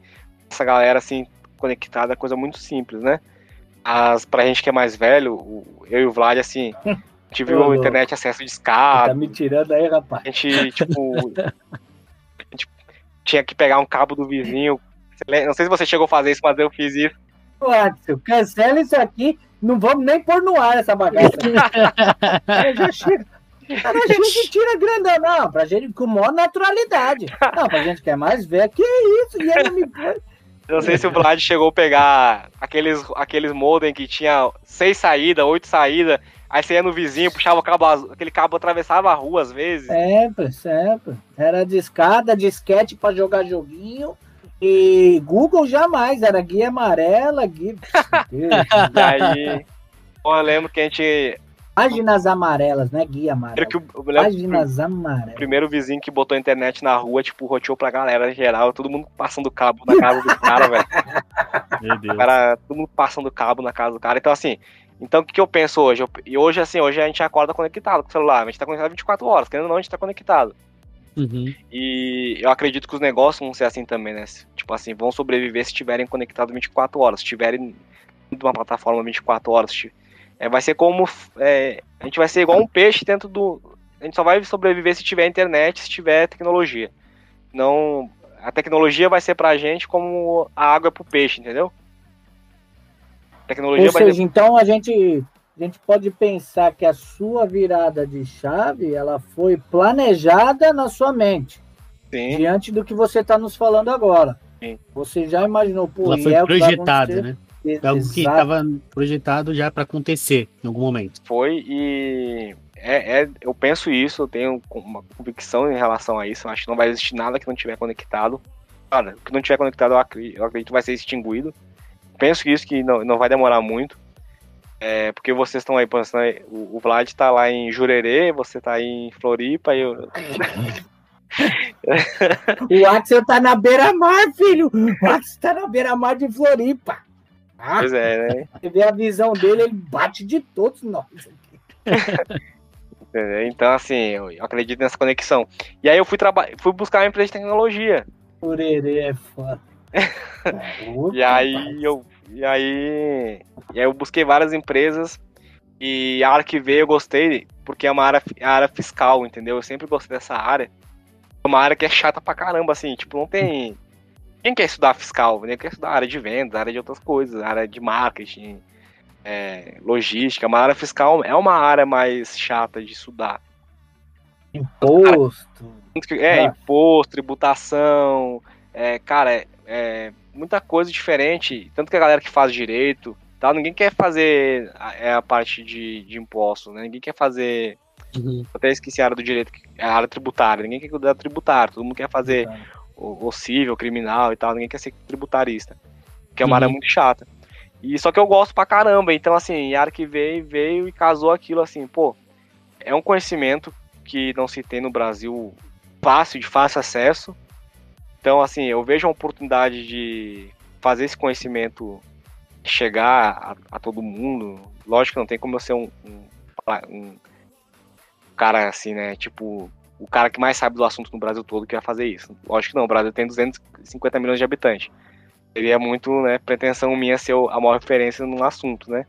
essa galera, assim, conectada é coisa muito simples, né? As, pra gente que é mais velho, o, eu e o Vlad, assim, viu a internet acesso de escada. Tá me tirando aí, rapaz. A gente, tipo, a gente tinha que pegar um cabo do vizinho. Não sei se você chegou a fazer isso, mas eu fiz isso. Watson, cancela isso aqui. Não vamos nem pôr no ar essa bagaça. eu já chego. A gente tira grandão, não, pra gente com maior naturalidade. Não, pra gente quer mais ver, que isso, e ele me Não sei se o Vlad chegou a pegar aqueles, aqueles modem que tinha seis saídas, oito saídas, aí você ia no vizinho, puxava o cabo, aquele cabo atravessava a rua às vezes. Sempre, sempre. Era de escada, disquete pra jogar joguinho. E Google jamais, era guia amarela, guia. e aí, eu lembro que a gente Páginas amarelas, né? Guia amarelo. Que o, Páginas amarelas. O primeiro vizinho que botou a internet na rua, tipo, roteou pra galera geral, todo mundo passando cabo na casa do cara, velho. Meu Deus. Cara, todo mundo passando cabo na casa do cara. Então, assim, então o que, que eu penso hoje? Eu, e hoje, assim, hoje a gente acorda conectado com o celular. A gente tá conectado 24 horas, querendo ou não, a gente tá conectado. Uhum. E eu acredito que os negócios vão ser assim também, né? Tipo assim, vão sobreviver se estiverem conectados 24 horas, se estiverem de uma plataforma 24 horas, se é, vai ser como. É, a gente vai ser igual um peixe dentro do. A gente só vai sobreviver se tiver internet, se tiver tecnologia. Não. A tecnologia vai ser pra gente como a água é pro peixe, entendeu? A tecnologia Ou vai seja, ser... então a gente, a gente pode pensar que a sua virada de chave ela foi planejada na sua mente. Sim. diante do que você está nos falando agora. Sim. Você já imaginou, pô, Ela foi é projetado, né? É algo que estava projetado já para acontecer em algum momento. Foi e é, é, eu penso isso, eu tenho uma convicção em relação a isso. Eu acho que não vai existir nada que não tiver conectado. Cara, o que não tiver conectado, eu acredito, eu acredito vai ser extinguido. Penso isso que não, não vai demorar muito. É, porque vocês estão aí pensando, o, o Vlad tá lá em Jurerê, você tá aí em Floripa e eu. o Axel tá na beira-mar, filho! O Axel tá na beira-mar de Floripa. Ah, pois é, né? Você vê a visão dele, ele bate de todos nós. então, assim, eu acredito nessa conexão. E aí eu fui, fui buscar uma empresa de tecnologia. Urerê é foda. e aí eu e aí, e aí eu busquei várias empresas e a área que veio eu gostei porque é uma área, é área fiscal, entendeu? Eu sempre gostei dessa área. É uma área que é chata pra caramba, assim, tipo, não tem. Quem quer estudar fiscal? Ninguém quer estudar área de venda, área de outras coisas, área de marketing, é, logística. Uma área fiscal é uma área mais chata de estudar. Imposto. É, imposto, tributação. É, cara, é, é, muita coisa diferente. Tanto que a galera que faz direito, tal, ninguém quer fazer a, é a parte de, de impostos, né? Ninguém quer fazer. Uhum. Até esqueci a área do direito, a área tributária. Ninguém quer cuidar tributário, todo mundo quer fazer o, o civil, criminal e tal, ninguém quer ser tributarista. Que é uma uhum. área muito chata. E só que eu gosto pra caramba. Então, assim, a área que veio, veio e casou aquilo assim, pô, é um conhecimento que não se tem no Brasil fácil, de fácil acesso. Então, assim, eu vejo a oportunidade de fazer esse conhecimento chegar a, a todo mundo. Lógico que não tem como eu ser um, um, um, cara assim, né? Tipo, o cara que mais sabe do assunto no Brasil todo que vai fazer isso. Lógico que não, o Brasil tem 250 milhões de habitantes. Seria muito, né, pretensão minha ser a maior referência no assunto, né?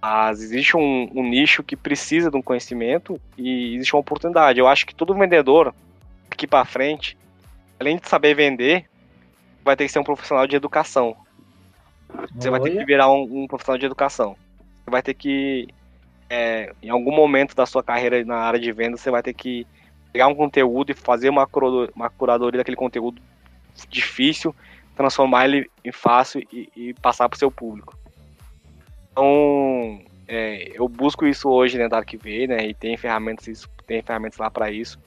Mas existe um, um nicho que precisa de um conhecimento e existe uma oportunidade. Eu acho que todo vendedor, aqui para frente, além de saber vender, vai ter que ser um profissional de educação. Você vai ter que virar um, um profissional de educação. Você vai ter que, é, em algum momento da sua carreira na área de venda, você vai ter que pegar um conteúdo e fazer uma, uma curadoria daquele conteúdo difícil, transformar ele em fácil e, e passar para o seu público. Então, é, eu busco isso hoje dentro da ArcV, né? E tem ferramentas, isso, tem ferramentas lá para isso.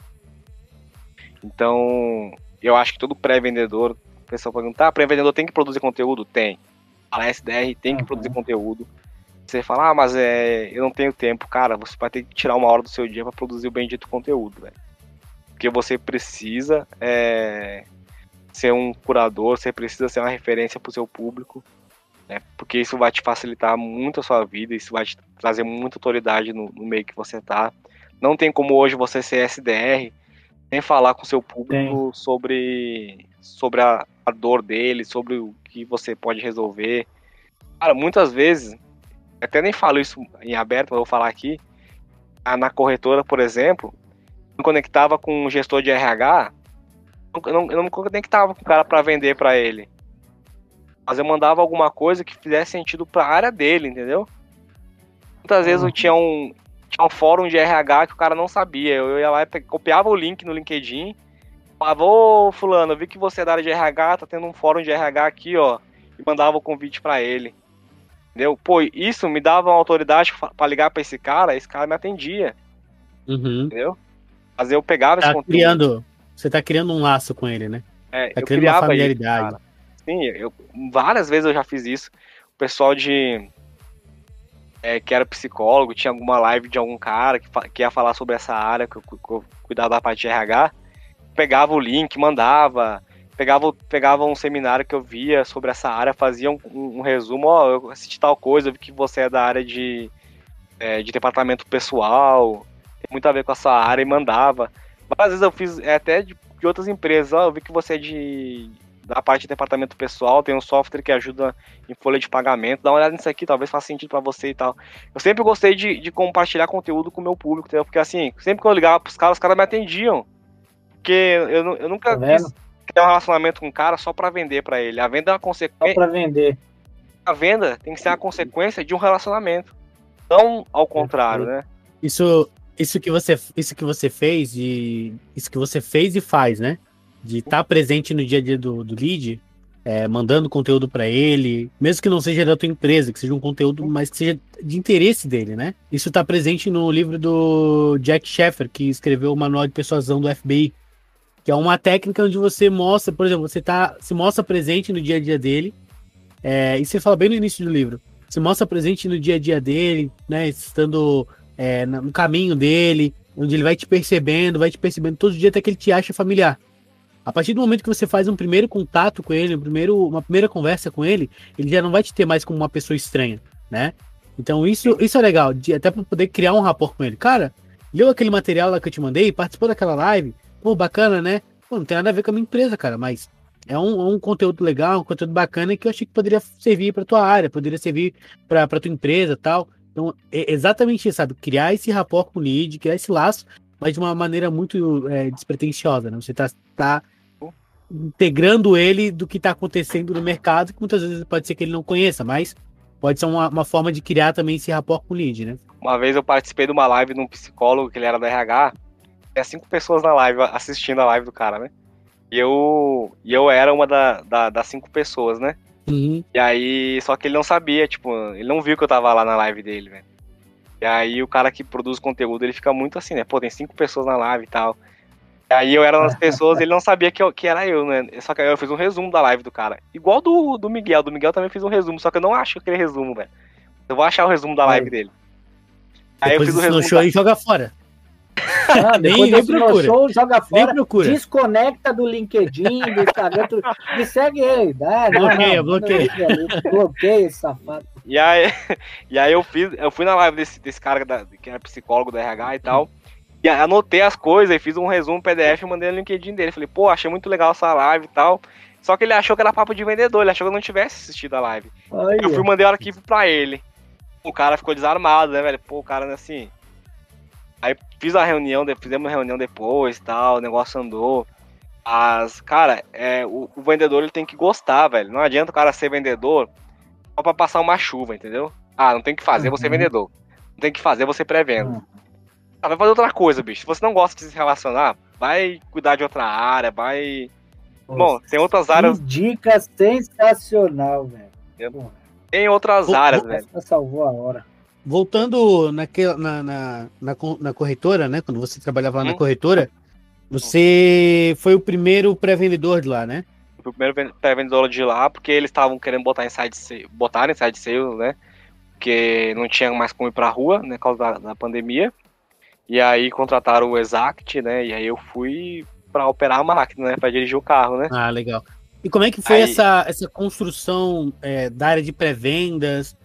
Então, eu acho que todo pré-vendedor, o pessoal pergunta, ah, pré-vendedor tem que produzir conteúdo? Tem. A SDR tem que produzir conteúdo. Você fala, ah, mas é, eu não tenho tempo. Cara, você vai ter que tirar uma hora do seu dia para produzir o bendito conteúdo, velho. Porque você precisa é, ser um curador, você precisa ser uma referência para o seu público, né? Porque isso vai te facilitar muito a sua vida, isso vai te trazer muita autoridade no, no meio que você tá. Não tem como hoje você ser SDR sem falar com seu público Tem. sobre, sobre a, a, dor dele, sobre o que você pode resolver. Cara, muitas vezes, até nem falo isso em aberto, mas vou falar aqui. Na corretora, por exemplo, eu conectava com um gestor de RH, eu não, eu não me conectava com o cara para vender para ele. Mas eu mandava alguma coisa que fizesse sentido para a área dele, entendeu? Muitas vezes eu uhum. tinha um, tinha um fórum de RH que o cara não sabia. Eu ia lá e copiava o link no LinkedIn, falava, ô fulano, eu vi que você é da área de RH, tá tendo um fórum de RH aqui, ó. E mandava o convite para ele. Entendeu? Pô, isso me dava uma autoridade para ligar para esse cara, esse cara me atendia. Uhum. Entendeu? Mas eu pegava tá esse conteúdo. Criando, você tá criando um laço com ele, né? É, tá eu criando uma familiaridade. Sim, eu, várias vezes eu já fiz isso. O pessoal de é, que era psicólogo, tinha alguma live de algum cara que, que ia falar sobre essa área, que eu, que eu cuidava da parte de RH, pegava o link, mandava, pegava, pegava um seminário que eu via sobre essa área, fazia um, um, resumo, ó, eu assisti tal coisa, eu vi que você é da área de, é, de departamento pessoal, tem muito a ver com a sua área, e mandava. Várias vezes eu fiz é, até de, de outras empresas, ó, eu vi que você é de, da parte de departamento pessoal, tem um software que ajuda em folha de pagamento, dá uma olhada nisso aqui, talvez faça sentido para você e tal. Eu sempre gostei de, de compartilhar conteúdo com o meu público, entendeu? Porque assim, sempre que eu ligava pros caras, os caras me atendiam. Porque eu, eu nunca tá quis criar um relacionamento com um cara só para vender para ele. A venda é uma consequência. Só pra vender. A venda tem que ser a consequência de um relacionamento. Não ao contrário, né? Isso, isso que você, isso que você fez de, isso que você fez e faz, né? De estar tá presente no dia a dia do, do lead, é, mandando conteúdo para ele, mesmo que não seja da tua empresa, que seja um conteúdo, mas que seja de interesse dele, né? Isso está presente no livro do Jack Sheffer, que escreveu o Manual de Persuasão do FBI, que é uma técnica onde você mostra, por exemplo, você tá, se mostra presente no dia a dia dele, é, e você fala bem no início do livro, se mostra presente no dia a dia dele, né, estando é, no caminho dele, onde ele vai te percebendo, vai te percebendo todo dia até que ele te acha familiar. A partir do momento que você faz um primeiro contato com ele, um primeiro, uma primeira conversa com ele, ele já não vai te ter mais como uma pessoa estranha, né? Então isso, isso é legal, de, até para poder criar um rapport com ele. Cara, leu aquele material lá que eu te mandei, participou daquela live, pô, bacana, né? Pô, não tem nada a ver com a minha empresa, cara, mas é um, um conteúdo legal, um conteúdo bacana que eu achei que poderia servir para tua área, poderia servir para tua empresa tal. Então, é exatamente isso, sabe? Criar esse rapport com o lead, criar esse laço, mas de uma maneira muito é, despretensiosa, né? Você tá, tá integrando ele do que está acontecendo no mercado, que muitas vezes pode ser que ele não conheça, mas pode ser uma, uma forma de criar também esse rapport com o lead, né? Uma vez eu participei de uma live de um psicólogo, que ele era da RH, tinha cinco pessoas na live, assistindo a live do cara, né? E eu, e eu era uma da, da, das cinco pessoas, né? Uhum. E aí, só que ele não sabia, tipo, ele não viu que eu tava lá na live dele, velho. E aí o cara que produz conteúdo, ele fica muito assim, né? Pô, tem cinco pessoas na live e tal. Aí eu era uma das pessoas, ele não sabia que, eu, que era eu, né? Só que aí eu fiz um resumo da live do cara. Igual do, do Miguel. Do Miguel também fiz um resumo, só que eu não acho aquele resumo, velho. Eu vou achar o resumo da live dele. Aí Depois eu fiz o resumo. show da... e joga fora. Ah, nem, nem procura. Show, joga fora, nem procura. desconecta do LinkedIn, do Instagram, tu... me segue aí. Dá, bloqueia, não, bloqueia. bloqueia esse safado. E aí, e aí eu fiz, eu fui na live desse, desse cara da, que era psicólogo da RH e tal. E anotei as coisas e fiz um resumo PDF e mandei no LinkedIn dele. Falei, pô, achei muito legal essa live e tal. Só que ele achou que era papo de vendedor, ele achou que eu não tivesse assistido a live. Olha. Eu fui mandei o arquivo pra ele. O cara ficou desarmado, né, velho? Pô, o cara, assim. Aí fiz a reunião, fizemos uma reunião depois tal, o negócio andou. As, cara, é, o, o, vendedor ele tem que gostar, velho. Não adianta o cara ser vendedor só pra passar uma chuva, entendeu? Ah, não tem que fazer uhum. você vendedor. Não tem que fazer você pré-venda. Uhum. Ah, vai fazer outra coisa, bicho. Se você não gosta de se relacionar, vai cuidar de outra área, vai. Nossa, Bom, tem outras áreas. Dica sensacional, velho. Tem outras áreas, velho. Salvou a hora. Voltando naquela, na, na, na, na, corretora, né? Quando você trabalhava lá hum. na corretora, você foi o primeiro pré-vendedor de lá, né? O primeiro pré-vendedor de lá, porque eles estavam querendo botar inside botar inside sales, né? Porque não tinha mais como ir pra rua, né? Por causa da, da pandemia. E aí contrataram o Exact, né? E aí eu fui para operar a máquina, né? Para dirigir o carro, né? Ah, legal. E como é que foi aí... essa, essa construção é, da área de pré-vendas?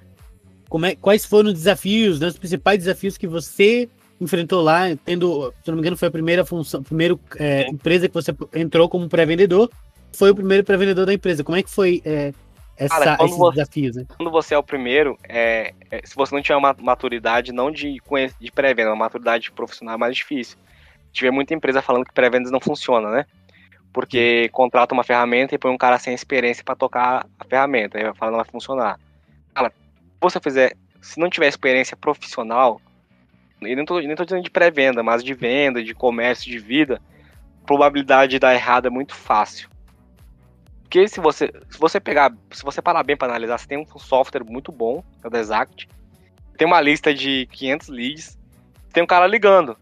É, quais foram os desafios, né, os principais desafios que você enfrentou lá, tendo, se não me engano, foi a primeira função, primeira é, empresa que você entrou como pré-vendedor, foi o primeiro pré-vendedor da empresa. Como é que foi é, essa, Cara, esses você, desafios, né? Quando você é o primeiro, é, é, se você não tiver uma maturidade, não de, de pré-venda, uma maturidade profissional é mais difícil. Tive muita empresa falando que pré-vendas não funciona, né? Porque contrata uma ferramenta e põe um cara sem experiência para tocar a ferramenta. Aí fala, não vai funcionar. Cara, você fizer, se não tiver experiência profissional, e nem tô, nem tô dizendo de pré-venda, mas de venda, de comércio, de vida, a probabilidade de dar errado é muito fácil. Porque se você, se você pegar, se você parar bem para analisar, você tem um software muito bom, é o Desact. Tem uma lista de 500 leads, tem um cara ligando.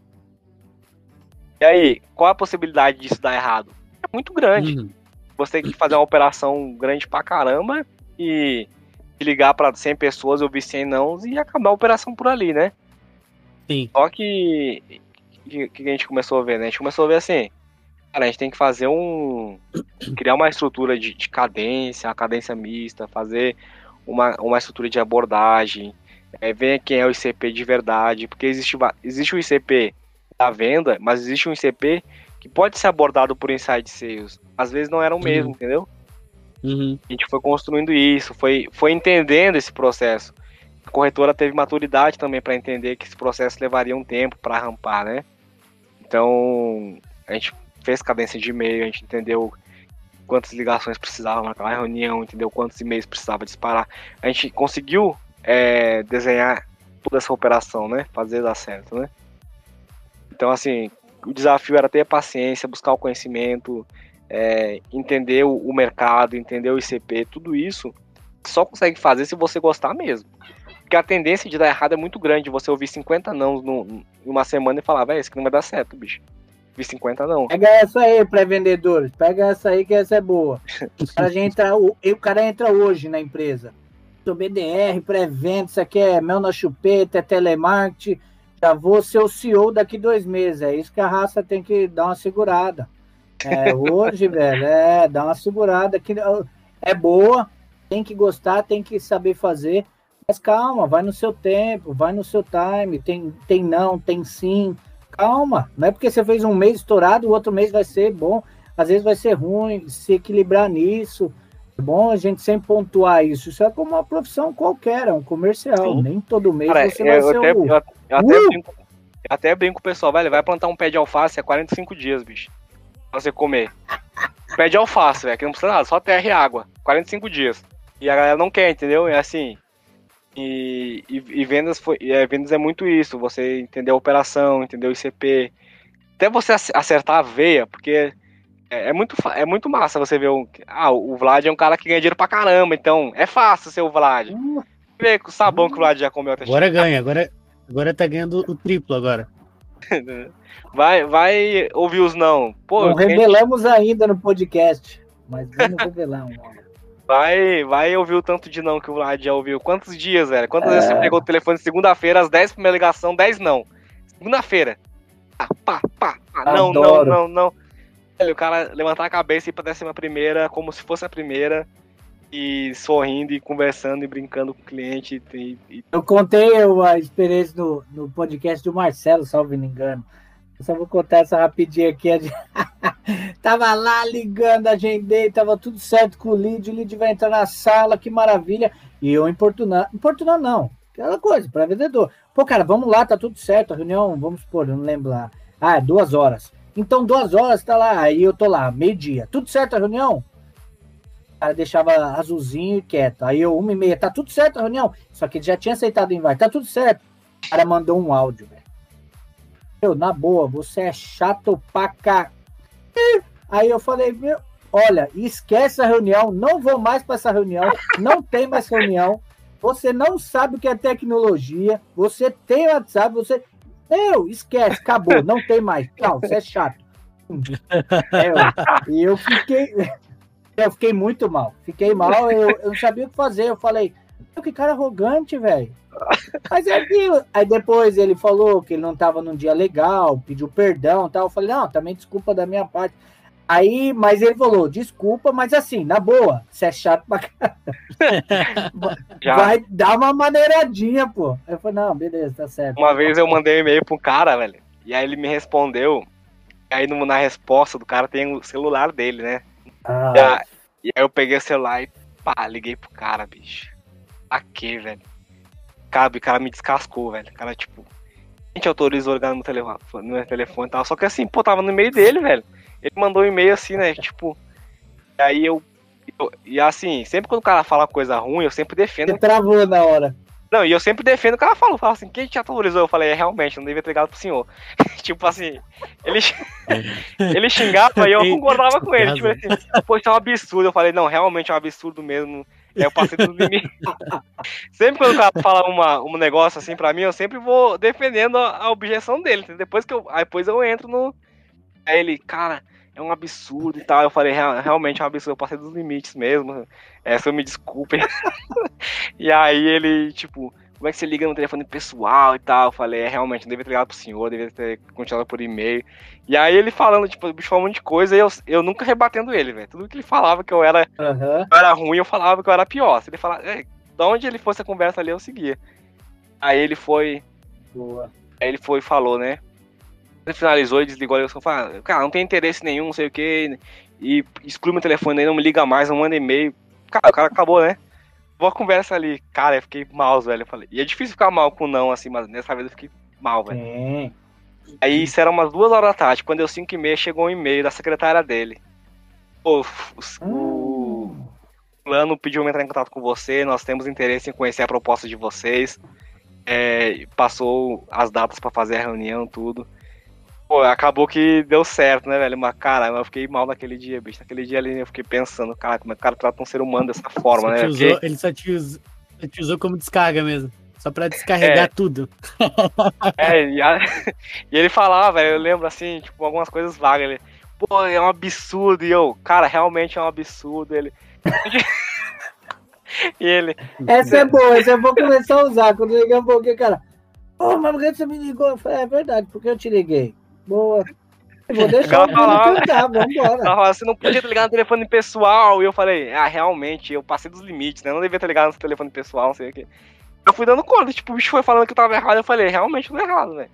E aí, qual a possibilidade disso dar errado? É muito grande. Uhum. Você tem que fazer uma operação grande pra caramba e ligar para 100 pessoas, ouvir 100 não e acabar a operação por ali, né? Sim. Só que que, que a gente começou a ver, né? A gente começou a ver assim, Cara, a gente tem que fazer um. criar uma estrutura de, de cadência, uma cadência mista, fazer uma, uma estrutura de abordagem, é, ver quem é o ICP de verdade, porque existe, existe o ICP da venda, mas existe um ICP que pode ser abordado por inside sales. Às vezes não era o mesmo, uhum. entendeu? Uhum. A gente foi construindo isso, foi, foi entendendo esse processo. A corretora teve maturidade também para entender que esse processo levaria um tempo para rampar, né? Então, a gente fez cadência de e-mail, a gente entendeu quantas ligações precisava naquela reunião, entendeu quantos e-mails precisava disparar. A gente conseguiu é, desenhar toda essa operação, né? Fazer dar certo, né? Então, assim, o desafio era ter paciência, buscar o conhecimento, é, entender o, mercado, entender o ICP, tudo isso só consegue fazer se você gostar mesmo. Porque a tendência de dar errado é muito grande. Você ouvir 50 não em uma semana e falar, velho, isso aqui não vai dar certo, bicho. Vi 50 não. Pega essa aí, pré-vendedores. Pega essa aí que essa é boa. O cara, entra, o, o cara entra hoje na empresa. Sou BDR, pré-venda, isso aqui é mel na chupeta, é telemarketing. Já vou ser o CEO daqui dois meses. É isso que a raça tem que dar uma segurada. É, hoje, velho, é, dá uma segurada. Que é boa, tem que gostar, tem que saber fazer. Mas calma, vai no seu tempo, vai no seu time. Tem, tem não, tem sim calma. Não é porque você fez um mês estourado, o outro mês vai ser bom. Às vezes vai ser ruim, se equilibrar nisso. É bom a gente sempre pontuar isso. Isso é como uma profissão qualquer, é um comercial. Sim. Nem todo mês Cara, você vai ser até, o... Eu, eu até, uh! brinco, eu até brinco com o pessoal, velho, vai plantar um pé de alface é 45 dias, bicho. Pra você comer. pé de alface, velho, que não precisa nada, só terra e água. 45 dias. E a galera não quer, entendeu? É assim, e, e, e, vendas, foi, é, vendas é muito isso, você entender a operação, entender o ICP, até você acertar a veia, porque é, é muito, é muito massa você ver o. Ah, o Vlad é um cara que ganha dinheiro pra caramba, então é fácil ser o Vlad. Uh, Vê com o sabão que o Vlad já comeu até Agora ganha, agora, agora tá ganhando o triplo agora. Vai, vai ouvir os não. Pô, não revelamos gente... ainda no podcast, mas vamos revelar um. Vai, vai ouvir o tanto de não que o Vlad já ouviu. Quantos dias, velho? Quantas é... vezes você pegou o telefone segunda-feira, às 10 primeira ligação, 10 não. Segunda-feira. Ah, pá, pá, pá. Não, não, não, não. Velho, o cara levantar a cabeça e ir pra décima primeira, como se fosse a primeira, e sorrindo e conversando e brincando com o cliente. E, e... Eu contei a experiência no, no podcast do Marcelo, salvo me engano. Eu só vou contar essa rapidinho aqui. tava lá ligando, agendei, tava tudo certo com o lead, o lead vai entrar na sala, que maravilha. E eu importunando, importunando não, aquela coisa, para vendedor. Pô, cara, vamos lá, tá tudo certo, a reunião, vamos supor, eu não lembro lá. Ah, duas horas. Então, duas horas, tá lá, aí eu tô lá, meio-dia. Tudo certo a reunião? O cara deixava azulzinho e quieto. Aí eu, uma e meia, tá tudo certo a reunião? Só que ele já tinha aceitado o invite, tá tudo certo. O cara mandou um áudio, velho. Eu, na boa, você é chato pra cá. Aí eu falei, meu, olha, esquece a reunião, não vou mais para essa reunião, não tem mais reunião. Você não sabe o que é tecnologia, você tem WhatsApp, você. Meu, esquece, acabou, não tem mais. Tchau, você é chato. É, e eu fiquei. Eu fiquei muito mal. Fiquei mal, eu, eu não sabia o que fazer. Eu falei, que cara arrogante, velho. Mas é aquilo. Aí depois ele falou que ele não estava num dia legal, pediu perdão tal. Eu falei, não, também desculpa da minha parte. Aí, mas ele falou, desculpa, mas assim, na boa, você é chato pra caramba. Vai dar uma maneiradinha, pô. Eu falei, não, beleza, tá certo. Uma vez eu mandei um e-mail pro cara, velho, e aí ele me respondeu. E aí na resposta do cara tem o celular dele, né? Ah. E aí eu peguei o celular e pá, liguei pro cara, bicho. Pra quê, velho? Cabe, o cara me descascou, velho. O cara, tipo, a gente autorizou ligar no telefone, no telefone e tal. Só que assim, pô, tava no e-mail dele, velho. Ele mandou um e-mail assim, né? Tipo. E aí eu, eu. E assim, sempre quando o cara fala coisa ruim, eu sempre defendo. Você travou na hora. Não, e eu sempre defendo o cara falou, fala assim, quem te autorizou? Eu falei, é, realmente, não devia ter ligado pro senhor. tipo assim, ele, ele xingava e eu concordava com ele. Tipo assim, pô, isso é um absurdo. Eu falei, não, realmente é um absurdo mesmo. Eu passei dos limites. sempre quando o cara fala uma, um negócio assim pra mim, eu sempre vou defendendo a, a objeção dele. Depois que eu, depois eu entro no. Aí ele, cara, é um absurdo e tal. Eu falei, realmente é um absurdo, eu passei dos limites mesmo. Essa eu me desculpem. e aí ele, tipo, como é que você liga no telefone pessoal e tal? Eu falei, é, realmente, não devia ter ligado pro senhor, devia ter continuado por e-mail. E aí ele falando, tipo, o bicho falando um monte de coisa e eu, eu nunca rebatendo ele, velho. Tudo que ele falava que eu era, uhum. eu era ruim, eu falava que eu era pior. Se ele falava, é, de onde ele fosse a conversa ali, eu seguia. Aí ele foi. Boa. Aí ele foi e falou, né? Ele finalizou e desligou a ligação. Falou, cara, não tem interesse nenhum, não sei o que. E exclui meu telefone aí, não me liga mais, não manda e-mail. Cara, o cara acabou, né? Boa conversa ali. Cara, eu fiquei mal, velho. Eu falei. E é difícil ficar mal com não, assim, mas nessa vez eu fiquei mal, velho. Sim. Aí isso era umas duas horas da tarde. Quando deu cinco e meia, chegou um e-mail da secretária dele. Pô, o, hum. plano pediu pra entrar em contato com você. Nós temos interesse em conhecer a proposta de vocês. É, passou as datas para fazer a reunião, tudo. Pô, acabou que deu certo, né, velho? Mas, cara, eu fiquei mal naquele dia, bicho. Naquele dia ali eu fiquei pensando, cara, como é que o cara trata um ser humano dessa forma, né? Usou, Porque... Ele só te, usou, te usou como descarga mesmo. Só pra descarregar é. tudo. É, e, a... e ele falava, eu lembro assim, tipo, algumas coisas vagas. Ele, pô, é um absurdo. E eu, cara, realmente é um absurdo. Ele. e ele. Essa é boa, essa eu vou começar a usar. Quando ligar um pouquinho, cara. Pô, mas por que você me ligou? Eu falei, é verdade, porque eu te liguei. Boa. Eu vou deixar o cantar, vambora. Você não podia ter ligado no telefone pessoal. E eu falei, ah, realmente, eu passei dos limites, né? Eu não devia ter ligado no telefone pessoal, não sei o que. Eu fui dando conta, tipo, o bicho foi falando que eu tava errado. Eu falei, realmente eu tô errado, velho.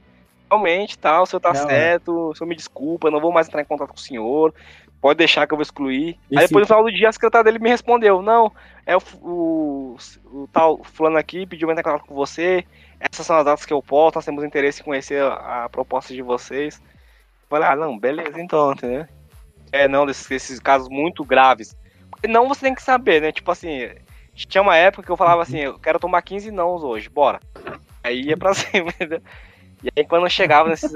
Realmente, tal, tá, o senhor tá não, certo, o senhor me desculpa, eu não vou mais entrar em contato com o senhor. Pode deixar que eu vou excluir. Aí depois no final do dia a secretária dele me respondeu: Não, é o, o, o tal fulano aqui pediu pra entrar em contato com você. Essas são as datas que eu posso, nós temos interesse em conhecer a, a proposta de vocês. Eu falei, ah, não, beleza, então, entendeu? É, não, desses, desses casos muito graves. Não você tem que saber, né? Tipo assim, tinha uma época que eu falava assim, eu quero tomar 15 nãos hoje, bora. Aí ia pra cima, entendeu? E aí quando eu chegava nesses.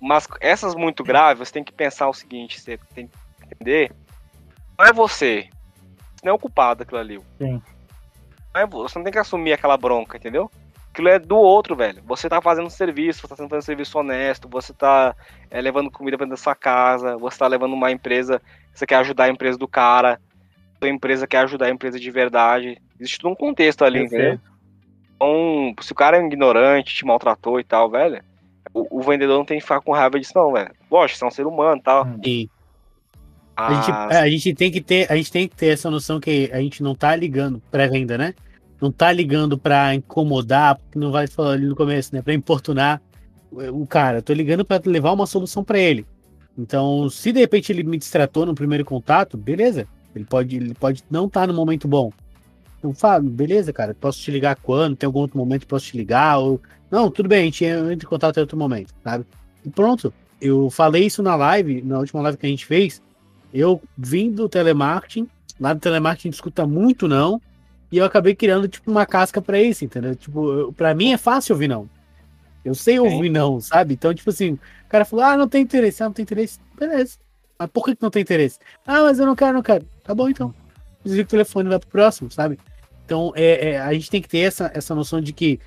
Mas essas muito graves, você tem que pensar o seguinte, você tem que entender. Não é você. Você não é o culpado daquilo ali. Sim. Não é, você não tem que assumir aquela bronca, entendeu? Aquilo é do outro, velho. Você tá fazendo um serviço, você tá fazendo um serviço honesto, você tá é, levando comida pra dentro da sua casa, você tá levando uma empresa, você quer ajudar a empresa do cara, a empresa quer ajudar a empresa de verdade. Existe todo um contexto ali, entendeu? Então, se o cara é ignorante, te maltratou e tal, velho, o, o, vendedor não tem que ficar com raiva disso, não, velho. Lógico, você é um ser humano e tal. E a, gente, é, a gente tem que ter, a gente tem que ter essa noção que a gente não tá ligando pré-venda, né? Não tá ligando para incomodar, porque não vai falar ali no começo, né? Para importunar o cara. tô ligando para levar uma solução para ele. Então, se de repente ele me distratou no primeiro contato, beleza. Ele pode, ele pode não estar tá no momento bom. Então, fala, beleza, cara, posso te ligar quando? Tem algum outro momento que posso te ligar? Ou... Não, tudo bem, a gente entra em contato em outro momento, sabe? E pronto. Eu falei isso na live, na última live que a gente fez. Eu vim do telemarketing. Lá do telemarketing a gente escuta muito não. E eu acabei criando, tipo, uma casca para isso, entendeu? Tipo, para mim é fácil ouvir não. Eu sei ouvir não, sabe? Então, tipo assim, o cara falou, ah, não tem interesse, ah, não tem interesse. Beleza. Mas por que, que não tem interesse? Ah, mas eu não quero, não quero. Tá bom, então. Desliga o telefone e vai pro próximo, sabe? Então, é, é, a gente tem que ter essa, essa noção de que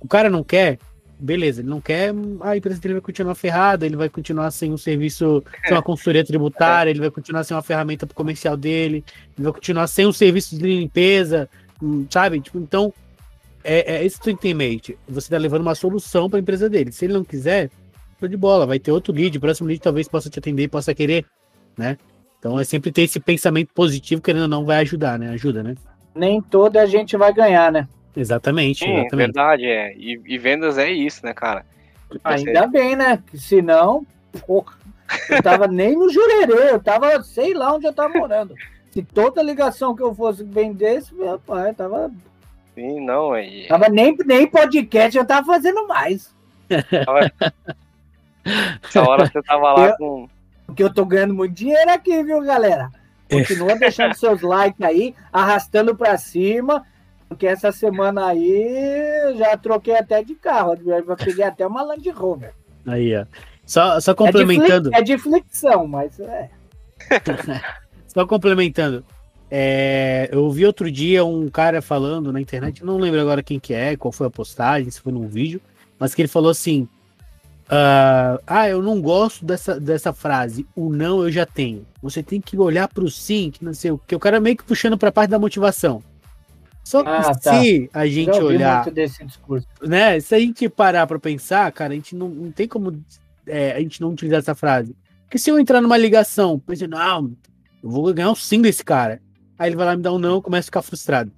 o cara não quer, beleza, ele não quer, a empresa dele vai continuar ferrada, ele vai continuar sem um serviço, sem uma consultoria tributária, ele vai continuar sem uma ferramenta comercial dele, ele vai continuar sem um serviço de limpeza, sabe? Tipo, então, é, é isso que tu tem em mente. Você tá levando uma solução para a empresa dele. Se ele não quiser, tô de bola, vai ter outro lead, o próximo lead talvez possa te atender, possa querer, né? Então é sempre ter esse pensamento positivo, querendo ou não, vai ajudar, né? Ajuda, né? Nem toda a gente vai ganhar, né? Exatamente. Sim, exatamente. verdade, é. E, e, vendas é isso, né, cara? Ainda bem, né? Se não, eu tava nem no jurerê, eu tava, sei lá onde eu tava morando. Se toda ligação que eu fosse vendesse, meu pai, tava. Sim, não, aí. Tava nem, nem podcast, eu tava fazendo mais. Essa hora você tava lá eu, com. Porque eu tô ganhando muito dinheiro aqui, viu, galera? Continua é. deixando seus likes aí, arrastando pra cima. Porque essa semana aí já troquei até de carro. Eu peguei até uma Land Rover. Aí, ó. Só, só complementando. É de, é de flexão, mas é. Só complementando. É, eu vi outro dia um cara falando na internet, não lembro agora quem que é, qual foi a postagem, se foi num vídeo, mas que ele falou assim: uh, Ah, eu não gosto dessa, dessa frase, o não eu já tenho. Você tem que olhar para o sim, que não sei o que. O cara meio que puxando para a parte da motivação. Só que ah, tá. se a gente olhar. Né, se a gente parar para pensar, cara, a gente não, não tem como é, a gente não utilizar essa frase. Porque se eu entrar numa ligação, pensando, não, eu vou ganhar um sim desse cara. Aí ele vai lá me dar um não, começa a ficar frustrado.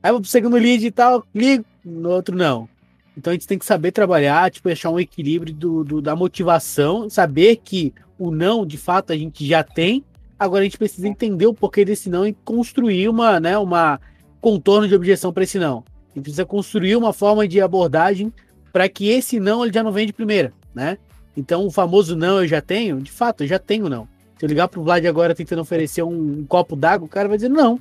Aí eu vou pro segundo lead e tal, ligo, no outro não. Então a gente tem que saber trabalhar, tipo, achar um equilíbrio do, do, da motivação, saber que o não, de fato, a gente já tem. Agora a gente precisa entender o porquê desse não e construir uma, né, uma contorno de objeção para esse não. A gente precisa construir uma forma de abordagem para que esse não ele já não venha de primeira, né? Então o famoso não eu já tenho, de fato, eu já tenho não. Se eu ligar pro Vlad agora tentando oferecer um, um copo d'água, o cara vai dizer não.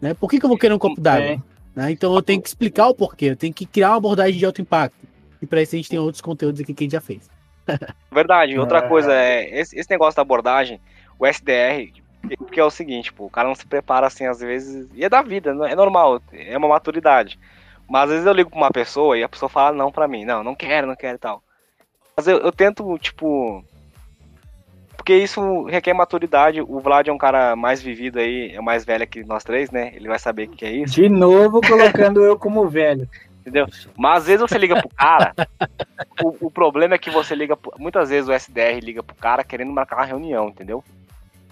Né? Por que, que eu vou querer um copo d'água? É. Né? Então eu tenho que explicar o porquê, eu tenho que criar uma abordagem de alto impacto. E para isso a gente tem outros conteúdos aqui que a gente já fez. Verdade. Outra é. coisa é esse, esse, negócio da abordagem, o SDR, porque é o seguinte, pô, o cara não se prepara assim às vezes, e é da vida, é normal, é uma maturidade. Mas às vezes eu ligo pra uma pessoa e a pessoa fala não pra mim, não, não quero, não quero e tal. Mas eu, eu tento, tipo, porque isso requer maturidade. O Vlad é um cara mais vivido aí, é mais velho que nós três, né? Ele vai saber o que é isso. De novo colocando eu como velho. Entendeu? Mas às vezes você liga pro cara, o, o, problema é que você liga, muitas vezes o SDR liga pro cara querendo marcar uma reunião, entendeu?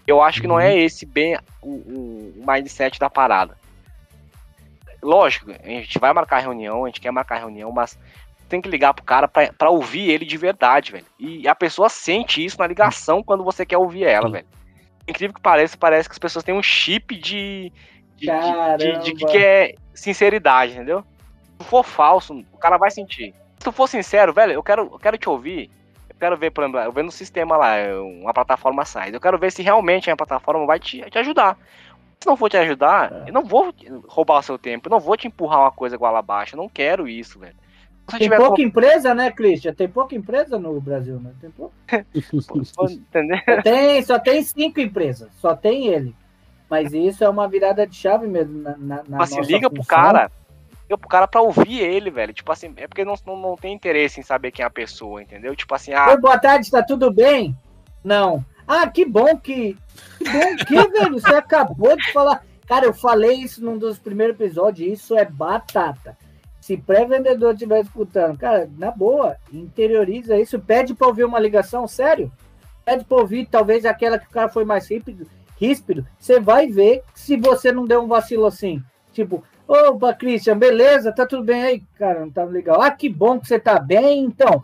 Eu acho que não é uhum. esse bem o, o, o mindset da parada. Lógico, a gente vai marcar reunião, a gente quer marcar reunião, mas tem que ligar pro cara pra, pra ouvir ele de verdade, velho. E a pessoa sente isso na ligação quando você quer ouvir ela, velho. Incrível que pareça, parece que as pessoas têm um chip de. de, de, de, de que é sinceridade, entendeu? Se for falso, o cara vai sentir. Se tu for sincero, velho, eu quero, eu quero te ouvir. Eu quero ver, por exemplo, eu vendo no sistema lá, uma plataforma sai. Eu quero ver se realmente a plataforma vai te, te ajudar. Se não for te ajudar, é. eu não vou roubar o seu tempo. Eu não vou te empurrar uma coisa igual abaixo. Eu não quero isso, velho. Tem pouca com... empresa, né, Christian? Tem pouca empresa no Brasil, né? Tem pouca. Só tem, só tem cinco empresas, só tem ele. Mas isso é uma virada de chave mesmo na, na, na assim, liga função. pro cara, liga pro cara pra ouvir ele, velho. Tipo assim, é porque não, não, não tem interesse em saber quem é a pessoa, entendeu? Tipo assim, ah. Oi, boa tarde, tá tudo bem? Não. Ah, que bom que. Que bom que, velho. Você acabou de falar. Cara, eu falei isso num dos primeiros episódios. Isso é batata se pré-vendedor estiver escutando, cara, na boa, interioriza isso, pede para ouvir uma ligação, sério. Pede para ouvir, talvez aquela que o cara foi mais rípido, ríspido. Você vai ver se você não deu um vacilo assim. Tipo, opa, Christian, beleza, tá tudo bem aí? Cara, não tá legal. Ah, que bom que você tá bem, então.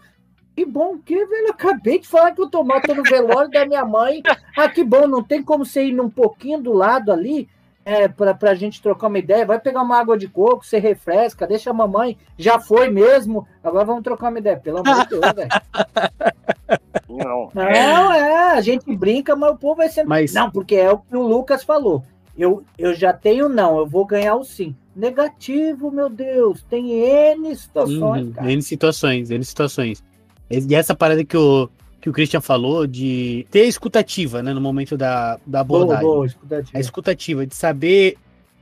Que bom que, velho, acabei de falar que eu tô tô no velório da minha mãe. Ah, que bom, não tem como você ir um pouquinho do lado ali é, para a gente trocar uma ideia. Vai pegar uma água de coco, você refresca, deixa a mamãe. Já foi mesmo. Agora vamos trocar uma ideia. Pelo amor de Deus, velho. Não. Não, é, a gente brinca, mas o povo vai ser. Mas... Não, porque é o que o Lucas falou. Eu, eu já tenho não, eu vou ganhar o sim. Negativo, meu Deus, tem N situações. Uhum, N situações, N situações. E essa parada que o, que o Christian falou de ter escutativa, né, no momento da, da abordagem. Boa, boa, escutativa. A escutativa, de saber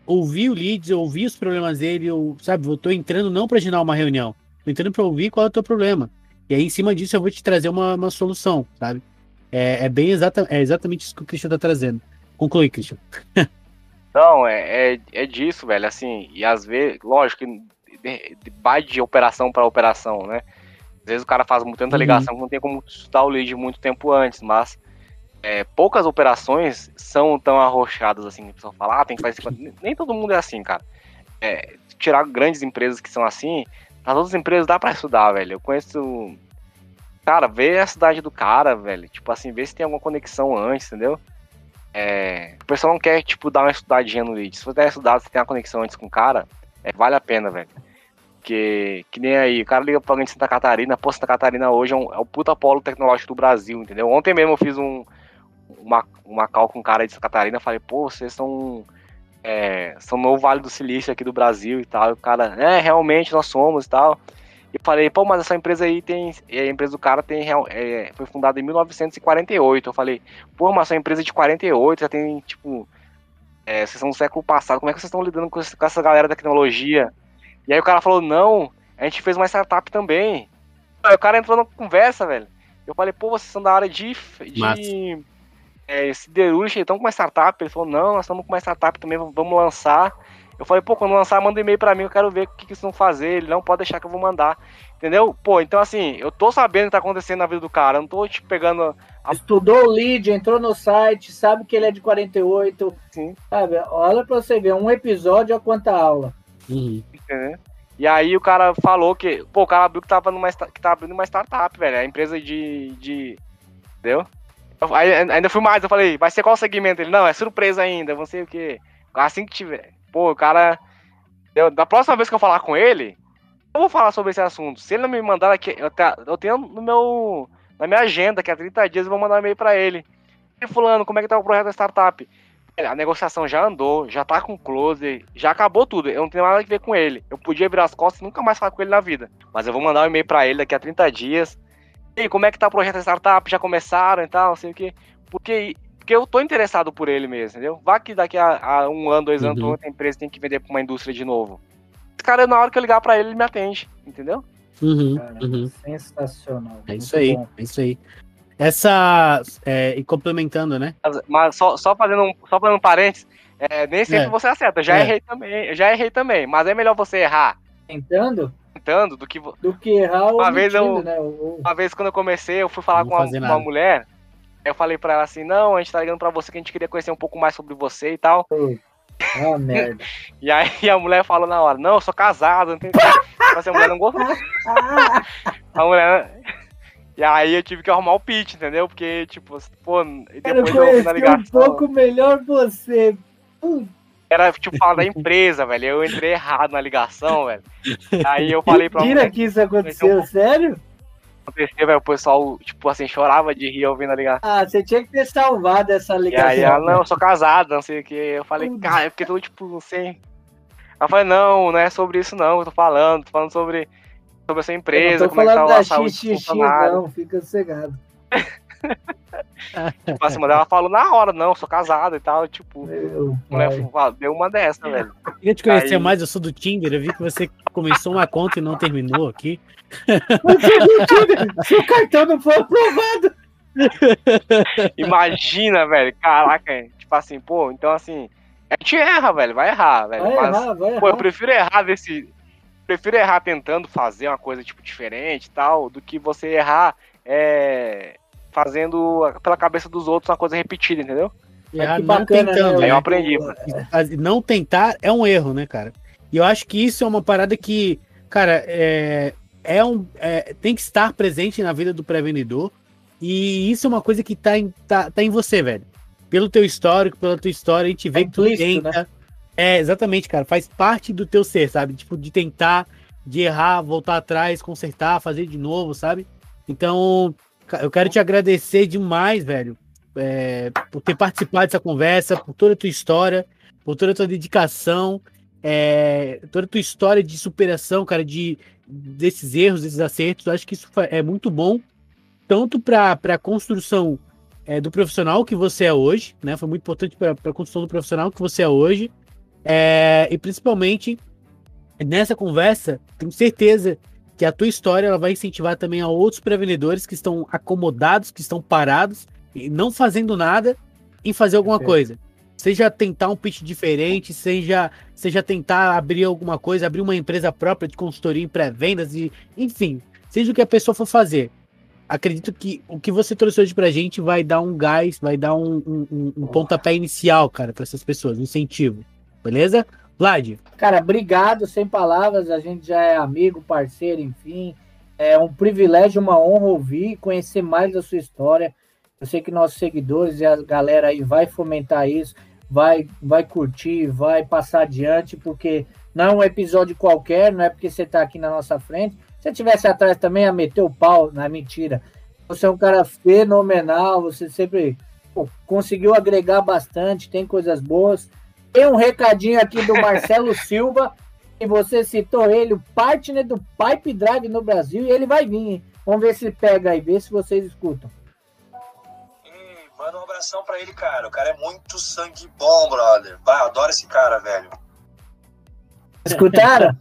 ouvir o leads, ouvir os problemas dele, eu, sabe, eu tô entrando não para agendar uma reunião, tô entrando para ouvir qual é o teu problema. E aí, em cima disso, eu vou te trazer uma, uma solução, sabe? É, é bem exata, é exatamente isso que o Christian tá trazendo. Conclui, Christian. Não, é, é, é, disso, velho, assim, e às vezes, lógico, vai de operação para operação, né? Às vezes o cara faz tanta uhum. ligação uhum. que não tem como estudar o lead muito tempo antes, mas é, poucas operações são tão arrochadas assim. A pessoa fala, ah, tem que fazer. Nem todo mundo é assim, cara. É, tirar grandes empresas que são assim, as outras empresas dá para estudar, velho. Eu conheço. Cara, ver a cidade do cara, velho. Tipo assim, ver se tem alguma conexão antes, entendeu? É, o pessoal não quer, tipo, dar uma estudadinha no lead. Se você der estudado, você tem uma conexão antes com o cara, é, vale a pena, velho. Que, que nem aí, o cara liga pra alguém de Santa Catarina, pô, Santa Catarina hoje é, um, é o puta polo tecnológico do Brasil, entendeu? Ontem mesmo eu fiz um, uma, uma call com um cara de Santa Catarina, falei, pô, vocês são, é, são no Vale do Silício aqui do Brasil e tal. E o cara, é, realmente nós somos e tal. E falei, pô, mas essa empresa aí tem. A empresa do cara tem, é, foi fundada em 1948. Eu falei, pô, mas essa empresa é de 48 já tem, tipo. É, vocês são do século passado, como é que vocês estão lidando com essa galera da tecnologia? E aí o cara falou, não, a gente fez uma startup também. Aí o cara entrou na conversa, velho. Eu falei, pô, vocês são da área de, de é, siderúrgica, estão com uma startup? Ele falou, não, nós estamos com uma startup também, vamos lançar. Eu falei, pô, quando lançar, manda um e-mail pra mim, eu quero ver o que, que eles vão fazer. Ele não pode deixar que eu vou mandar. Entendeu? Pô, então assim, eu tô sabendo o que tá acontecendo na vida do cara, eu não tô te tipo, pegando. A... Estudou o lead, entrou no site, sabe que ele é de 48. Sim. Sabe? Olha pra você ver, um episódio a quanta aula. Uhum. E aí o cara falou que, pô, o cara abriu que tava, numa, que tava abrindo uma startup, velho. A empresa de. de entendeu? Aí, ainda fui mais, eu falei, vai ser qual segmento? Ele, não, é surpresa ainda, não sei o que. Assim que tiver. Pô, o cara. Eu, da próxima vez que eu falar com ele, eu vou falar sobre esse assunto. Se ele não me mandar aqui, eu, eu tenho no meu. Na minha agenda, que há 30 dias eu vou mandar um e-mail pra ele. E fulano, como é que tá o projeto da startup? A negociação já andou, já tá com close, já acabou tudo. Eu não tenho nada a ver com ele. Eu podia virar as costas e nunca mais falar com ele na vida. Mas eu vou mandar um e-mail para ele daqui a 30 dias. E como é que tá o projeto da startup? Já começaram e tal, não sei o quê. Porque, porque eu tô interessado por ele mesmo, entendeu? Vá que daqui a, a um ano, dois anos, uhum. outra empresa tem que vender pra uma indústria de novo. Esse cara, na hora que eu ligar pra ele, ele me atende, entendeu? Uhum, uhum. Sensacional. É isso aí, bom. é isso aí. Essa. É, e complementando, né? Mas, mas só, só, fazendo um, só fazendo um parênteses, é, nem sempre é. você acerta. Já é. errei também, já errei também, mas é melhor você errar. Tentando? Tentando do que. Do que errar uma vez eu, né? Uma vez quando eu comecei, eu fui falar com uma, uma mulher. Eu falei pra ela assim: não, a gente tá ligando pra você que a gente queria conhecer um pouco mais sobre você e tal. Ah, merda. e aí a mulher falou na hora: não, eu sou casado, não tem. Mas a mulher não gostou. a mulher. E aí eu tive que arrumar o pitch, entendeu? Porque, tipo, pô, depois eu ouvi na ligação. um pouco melhor você. Era, tipo, falar da empresa, velho. Eu entrei errado na ligação, velho. Aí eu falei pra Mentira que isso aconteceu, então, sério? Aconteceu, velho. O pessoal, tipo assim, chorava de rir ouvindo a ligação. Ah, você tinha que ter salvado essa ligação. E aí ela, não, eu sou casado, não sei o que. Eu falei, cara, é porque tu, tipo, sem. Ela falou, não, não é sobre isso não, eu tô falando, tô falando sobre sobre essa empresa, como é que tá a saúde xixi, Não, fica sossegado. tipo assim, ela falou na hora, não, sou casado e tal, tipo, mulher deu uma dessa, velho. Eu queria te conhecer Aí... mais, eu sou do Tinder, eu vi que você começou uma conta e não terminou aqui. Seu é cartão não foi aprovado. Imagina, velho, caraca, tipo assim, pô, então assim, a gente erra, velho, vai errar, velho. Vai mas, errar, vai pô, eu prefiro errar desse, prefiro errar tentando fazer uma coisa tipo diferente e tal, do que você errar é, fazendo pela cabeça dos outros uma coisa repetida, entendeu? Errar não bacana, tentando. Né? Aí eu aprendi. Não tentar é um erro, né, cara? E eu acho que isso é uma parada que, cara, é, é um, é, tem que estar presente na vida do pré-vendedor. E isso é uma coisa que tá em, tá, tá em você, velho. Pelo teu histórico, pela tua história, a gente vê é que tu tenta. Né? É, exatamente, cara. Faz parte do teu ser, sabe? Tipo, de tentar, de errar, voltar atrás, consertar, fazer de novo, sabe? Então, eu quero te agradecer demais, velho, é, por ter participado dessa conversa, por toda a tua história, por toda a tua dedicação, é, toda a tua história de superação, cara, de desses erros, desses acertos. Eu acho que isso é muito bom, tanto para a construção é, do profissional que você é hoje, né? Foi muito importante para a construção do profissional que você é hoje, é, e principalmente nessa conversa, tenho certeza que a tua história ela vai incentivar também a outros pré-vendedores que estão acomodados, que estão parados e não fazendo nada em fazer alguma coisa. Seja tentar um pitch diferente, seja, seja tentar abrir alguma coisa, abrir uma empresa própria de consultoria em pré-vendas, e enfim, seja o que a pessoa for fazer. Acredito que o que você trouxe hoje pra gente vai dar um gás, vai dar um, um, um pontapé inicial, cara, para essas pessoas, um incentivo. Beleza? Vlad. Cara, obrigado, sem palavras. A gente já é amigo, parceiro, enfim. É um privilégio, uma honra ouvir, conhecer mais da sua história. Eu sei que nossos seguidores e a galera aí vai fomentar isso, vai, vai curtir, vai passar adiante, porque não é um episódio qualquer, não é porque você está aqui na nossa frente. Se você estivesse atrás também, a meter o pau, na mentira. Você é um cara fenomenal, você sempre pô, conseguiu agregar bastante, tem coisas boas. Tem um recadinho aqui do Marcelo Silva, e você citou ele, o partner do Pipe Drive no Brasil, e ele vai vir, hein? Vamos ver se pega aí, ver se vocês escutam. E manda um abração pra ele, cara. O cara é muito sangue bom, brother. Bah, adoro esse cara, velho. Escutaram?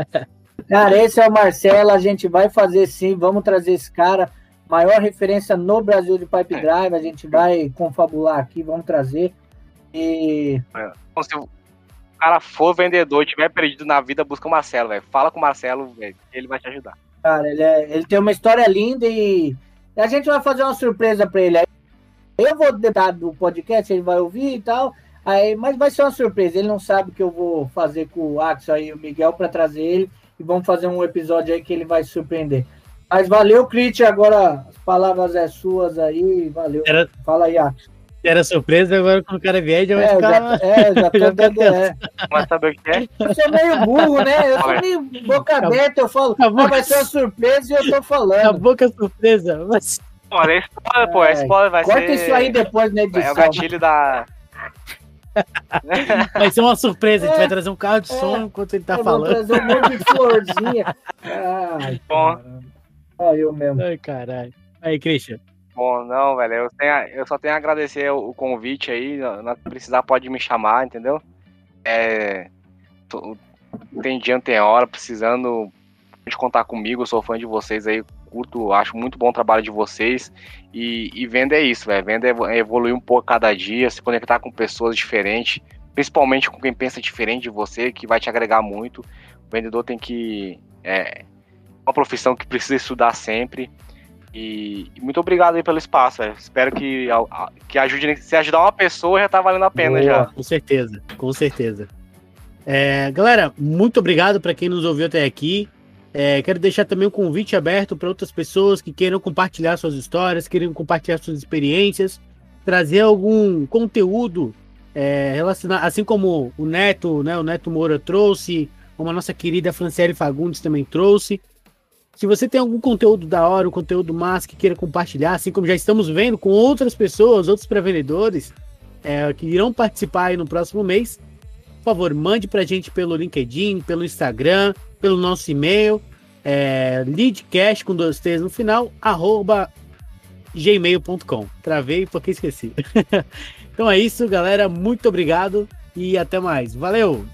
cara, esse é o Marcelo, a gente vai fazer sim, vamos trazer esse cara. Maior referência no Brasil de Pipe Drive, a gente vai confabular aqui, vamos trazer. E. Então, se o cara for vendedor e tiver perdido na vida, busca o Marcelo, velho. Fala com o Marcelo, velho, ele vai te ajudar. Cara, ele, é, ele tem uma história linda e a gente vai fazer uma surpresa para ele. Eu vou dar do podcast, ele vai ouvir e tal. Aí, mas vai ser uma surpresa. Ele não sabe que eu vou fazer com o Axel e o Miguel para trazer ele e vamos fazer um episódio aí que ele vai surpreender. Mas valeu, Crit. Agora as palavras é suas aí. Valeu. Era... Fala aí, Axel. Era surpresa, agora quando o cara vier já vai é, ficar. Já, é, já tô já dando, é. Mas sabe o que é? Eu sou meio burro, né? Eu sou meio boca aberta, eu falo, ah, vai ser uma surpresa e eu tô falando. A boca surpresa, mas. Pô, é spoiler, pô, é spoiler, vai Corta ser. Corta isso aí depois na edição. É o gatilho da. Vai ser uma surpresa, a gente vai trazer um carro de som é, enquanto ele tá falando. Vou trazer um monte de florzinha. Ai, Bom. Só eu mesmo. Ai, caralho. Aí, Christian. Bom, não, velho. Eu, tenho, eu só tenho a agradecer o, convite aí. Na precisar, pode me chamar, entendeu? É. Tô, tem dia, tem hora, precisando de contar comigo. Sou fã de vocês aí. Curto, acho muito bom o trabalho de vocês. E, e venda é isso, velho. Venda é evoluir um pouco cada dia, se conectar com pessoas diferentes, principalmente com quem pensa diferente de você, que vai te agregar muito. O vendedor tem que. É uma profissão que precisa estudar sempre. E, e, muito obrigado aí pelo espaço, velho. Espero que, que ajude. Se ajudar uma pessoa, já tá valendo a pena Boa, já. Com certeza, com certeza. É, galera, muito obrigado para quem nos ouviu até aqui. É, quero deixar também um convite aberto para outras pessoas que queiram compartilhar suas histórias, queiram compartilhar suas experiências, trazer algum conteúdo é, relacionado, assim como o Neto, né, o Neto Moura trouxe, como a nossa querida Franciele Fagundes também trouxe. Se você tem algum conteúdo da hora, um conteúdo massa que queira compartilhar, assim como já estamos vendo com outras pessoas, outros pré-vendedores é, que irão participar aí no próximo mês, por favor, mande pra gente pelo LinkedIn, pelo Instagram, pelo nosso e-mail, é, leadcast com dois T's no final, arroba gmail.com. Travei porque esqueci. então é isso, galera. Muito obrigado e até mais. Valeu!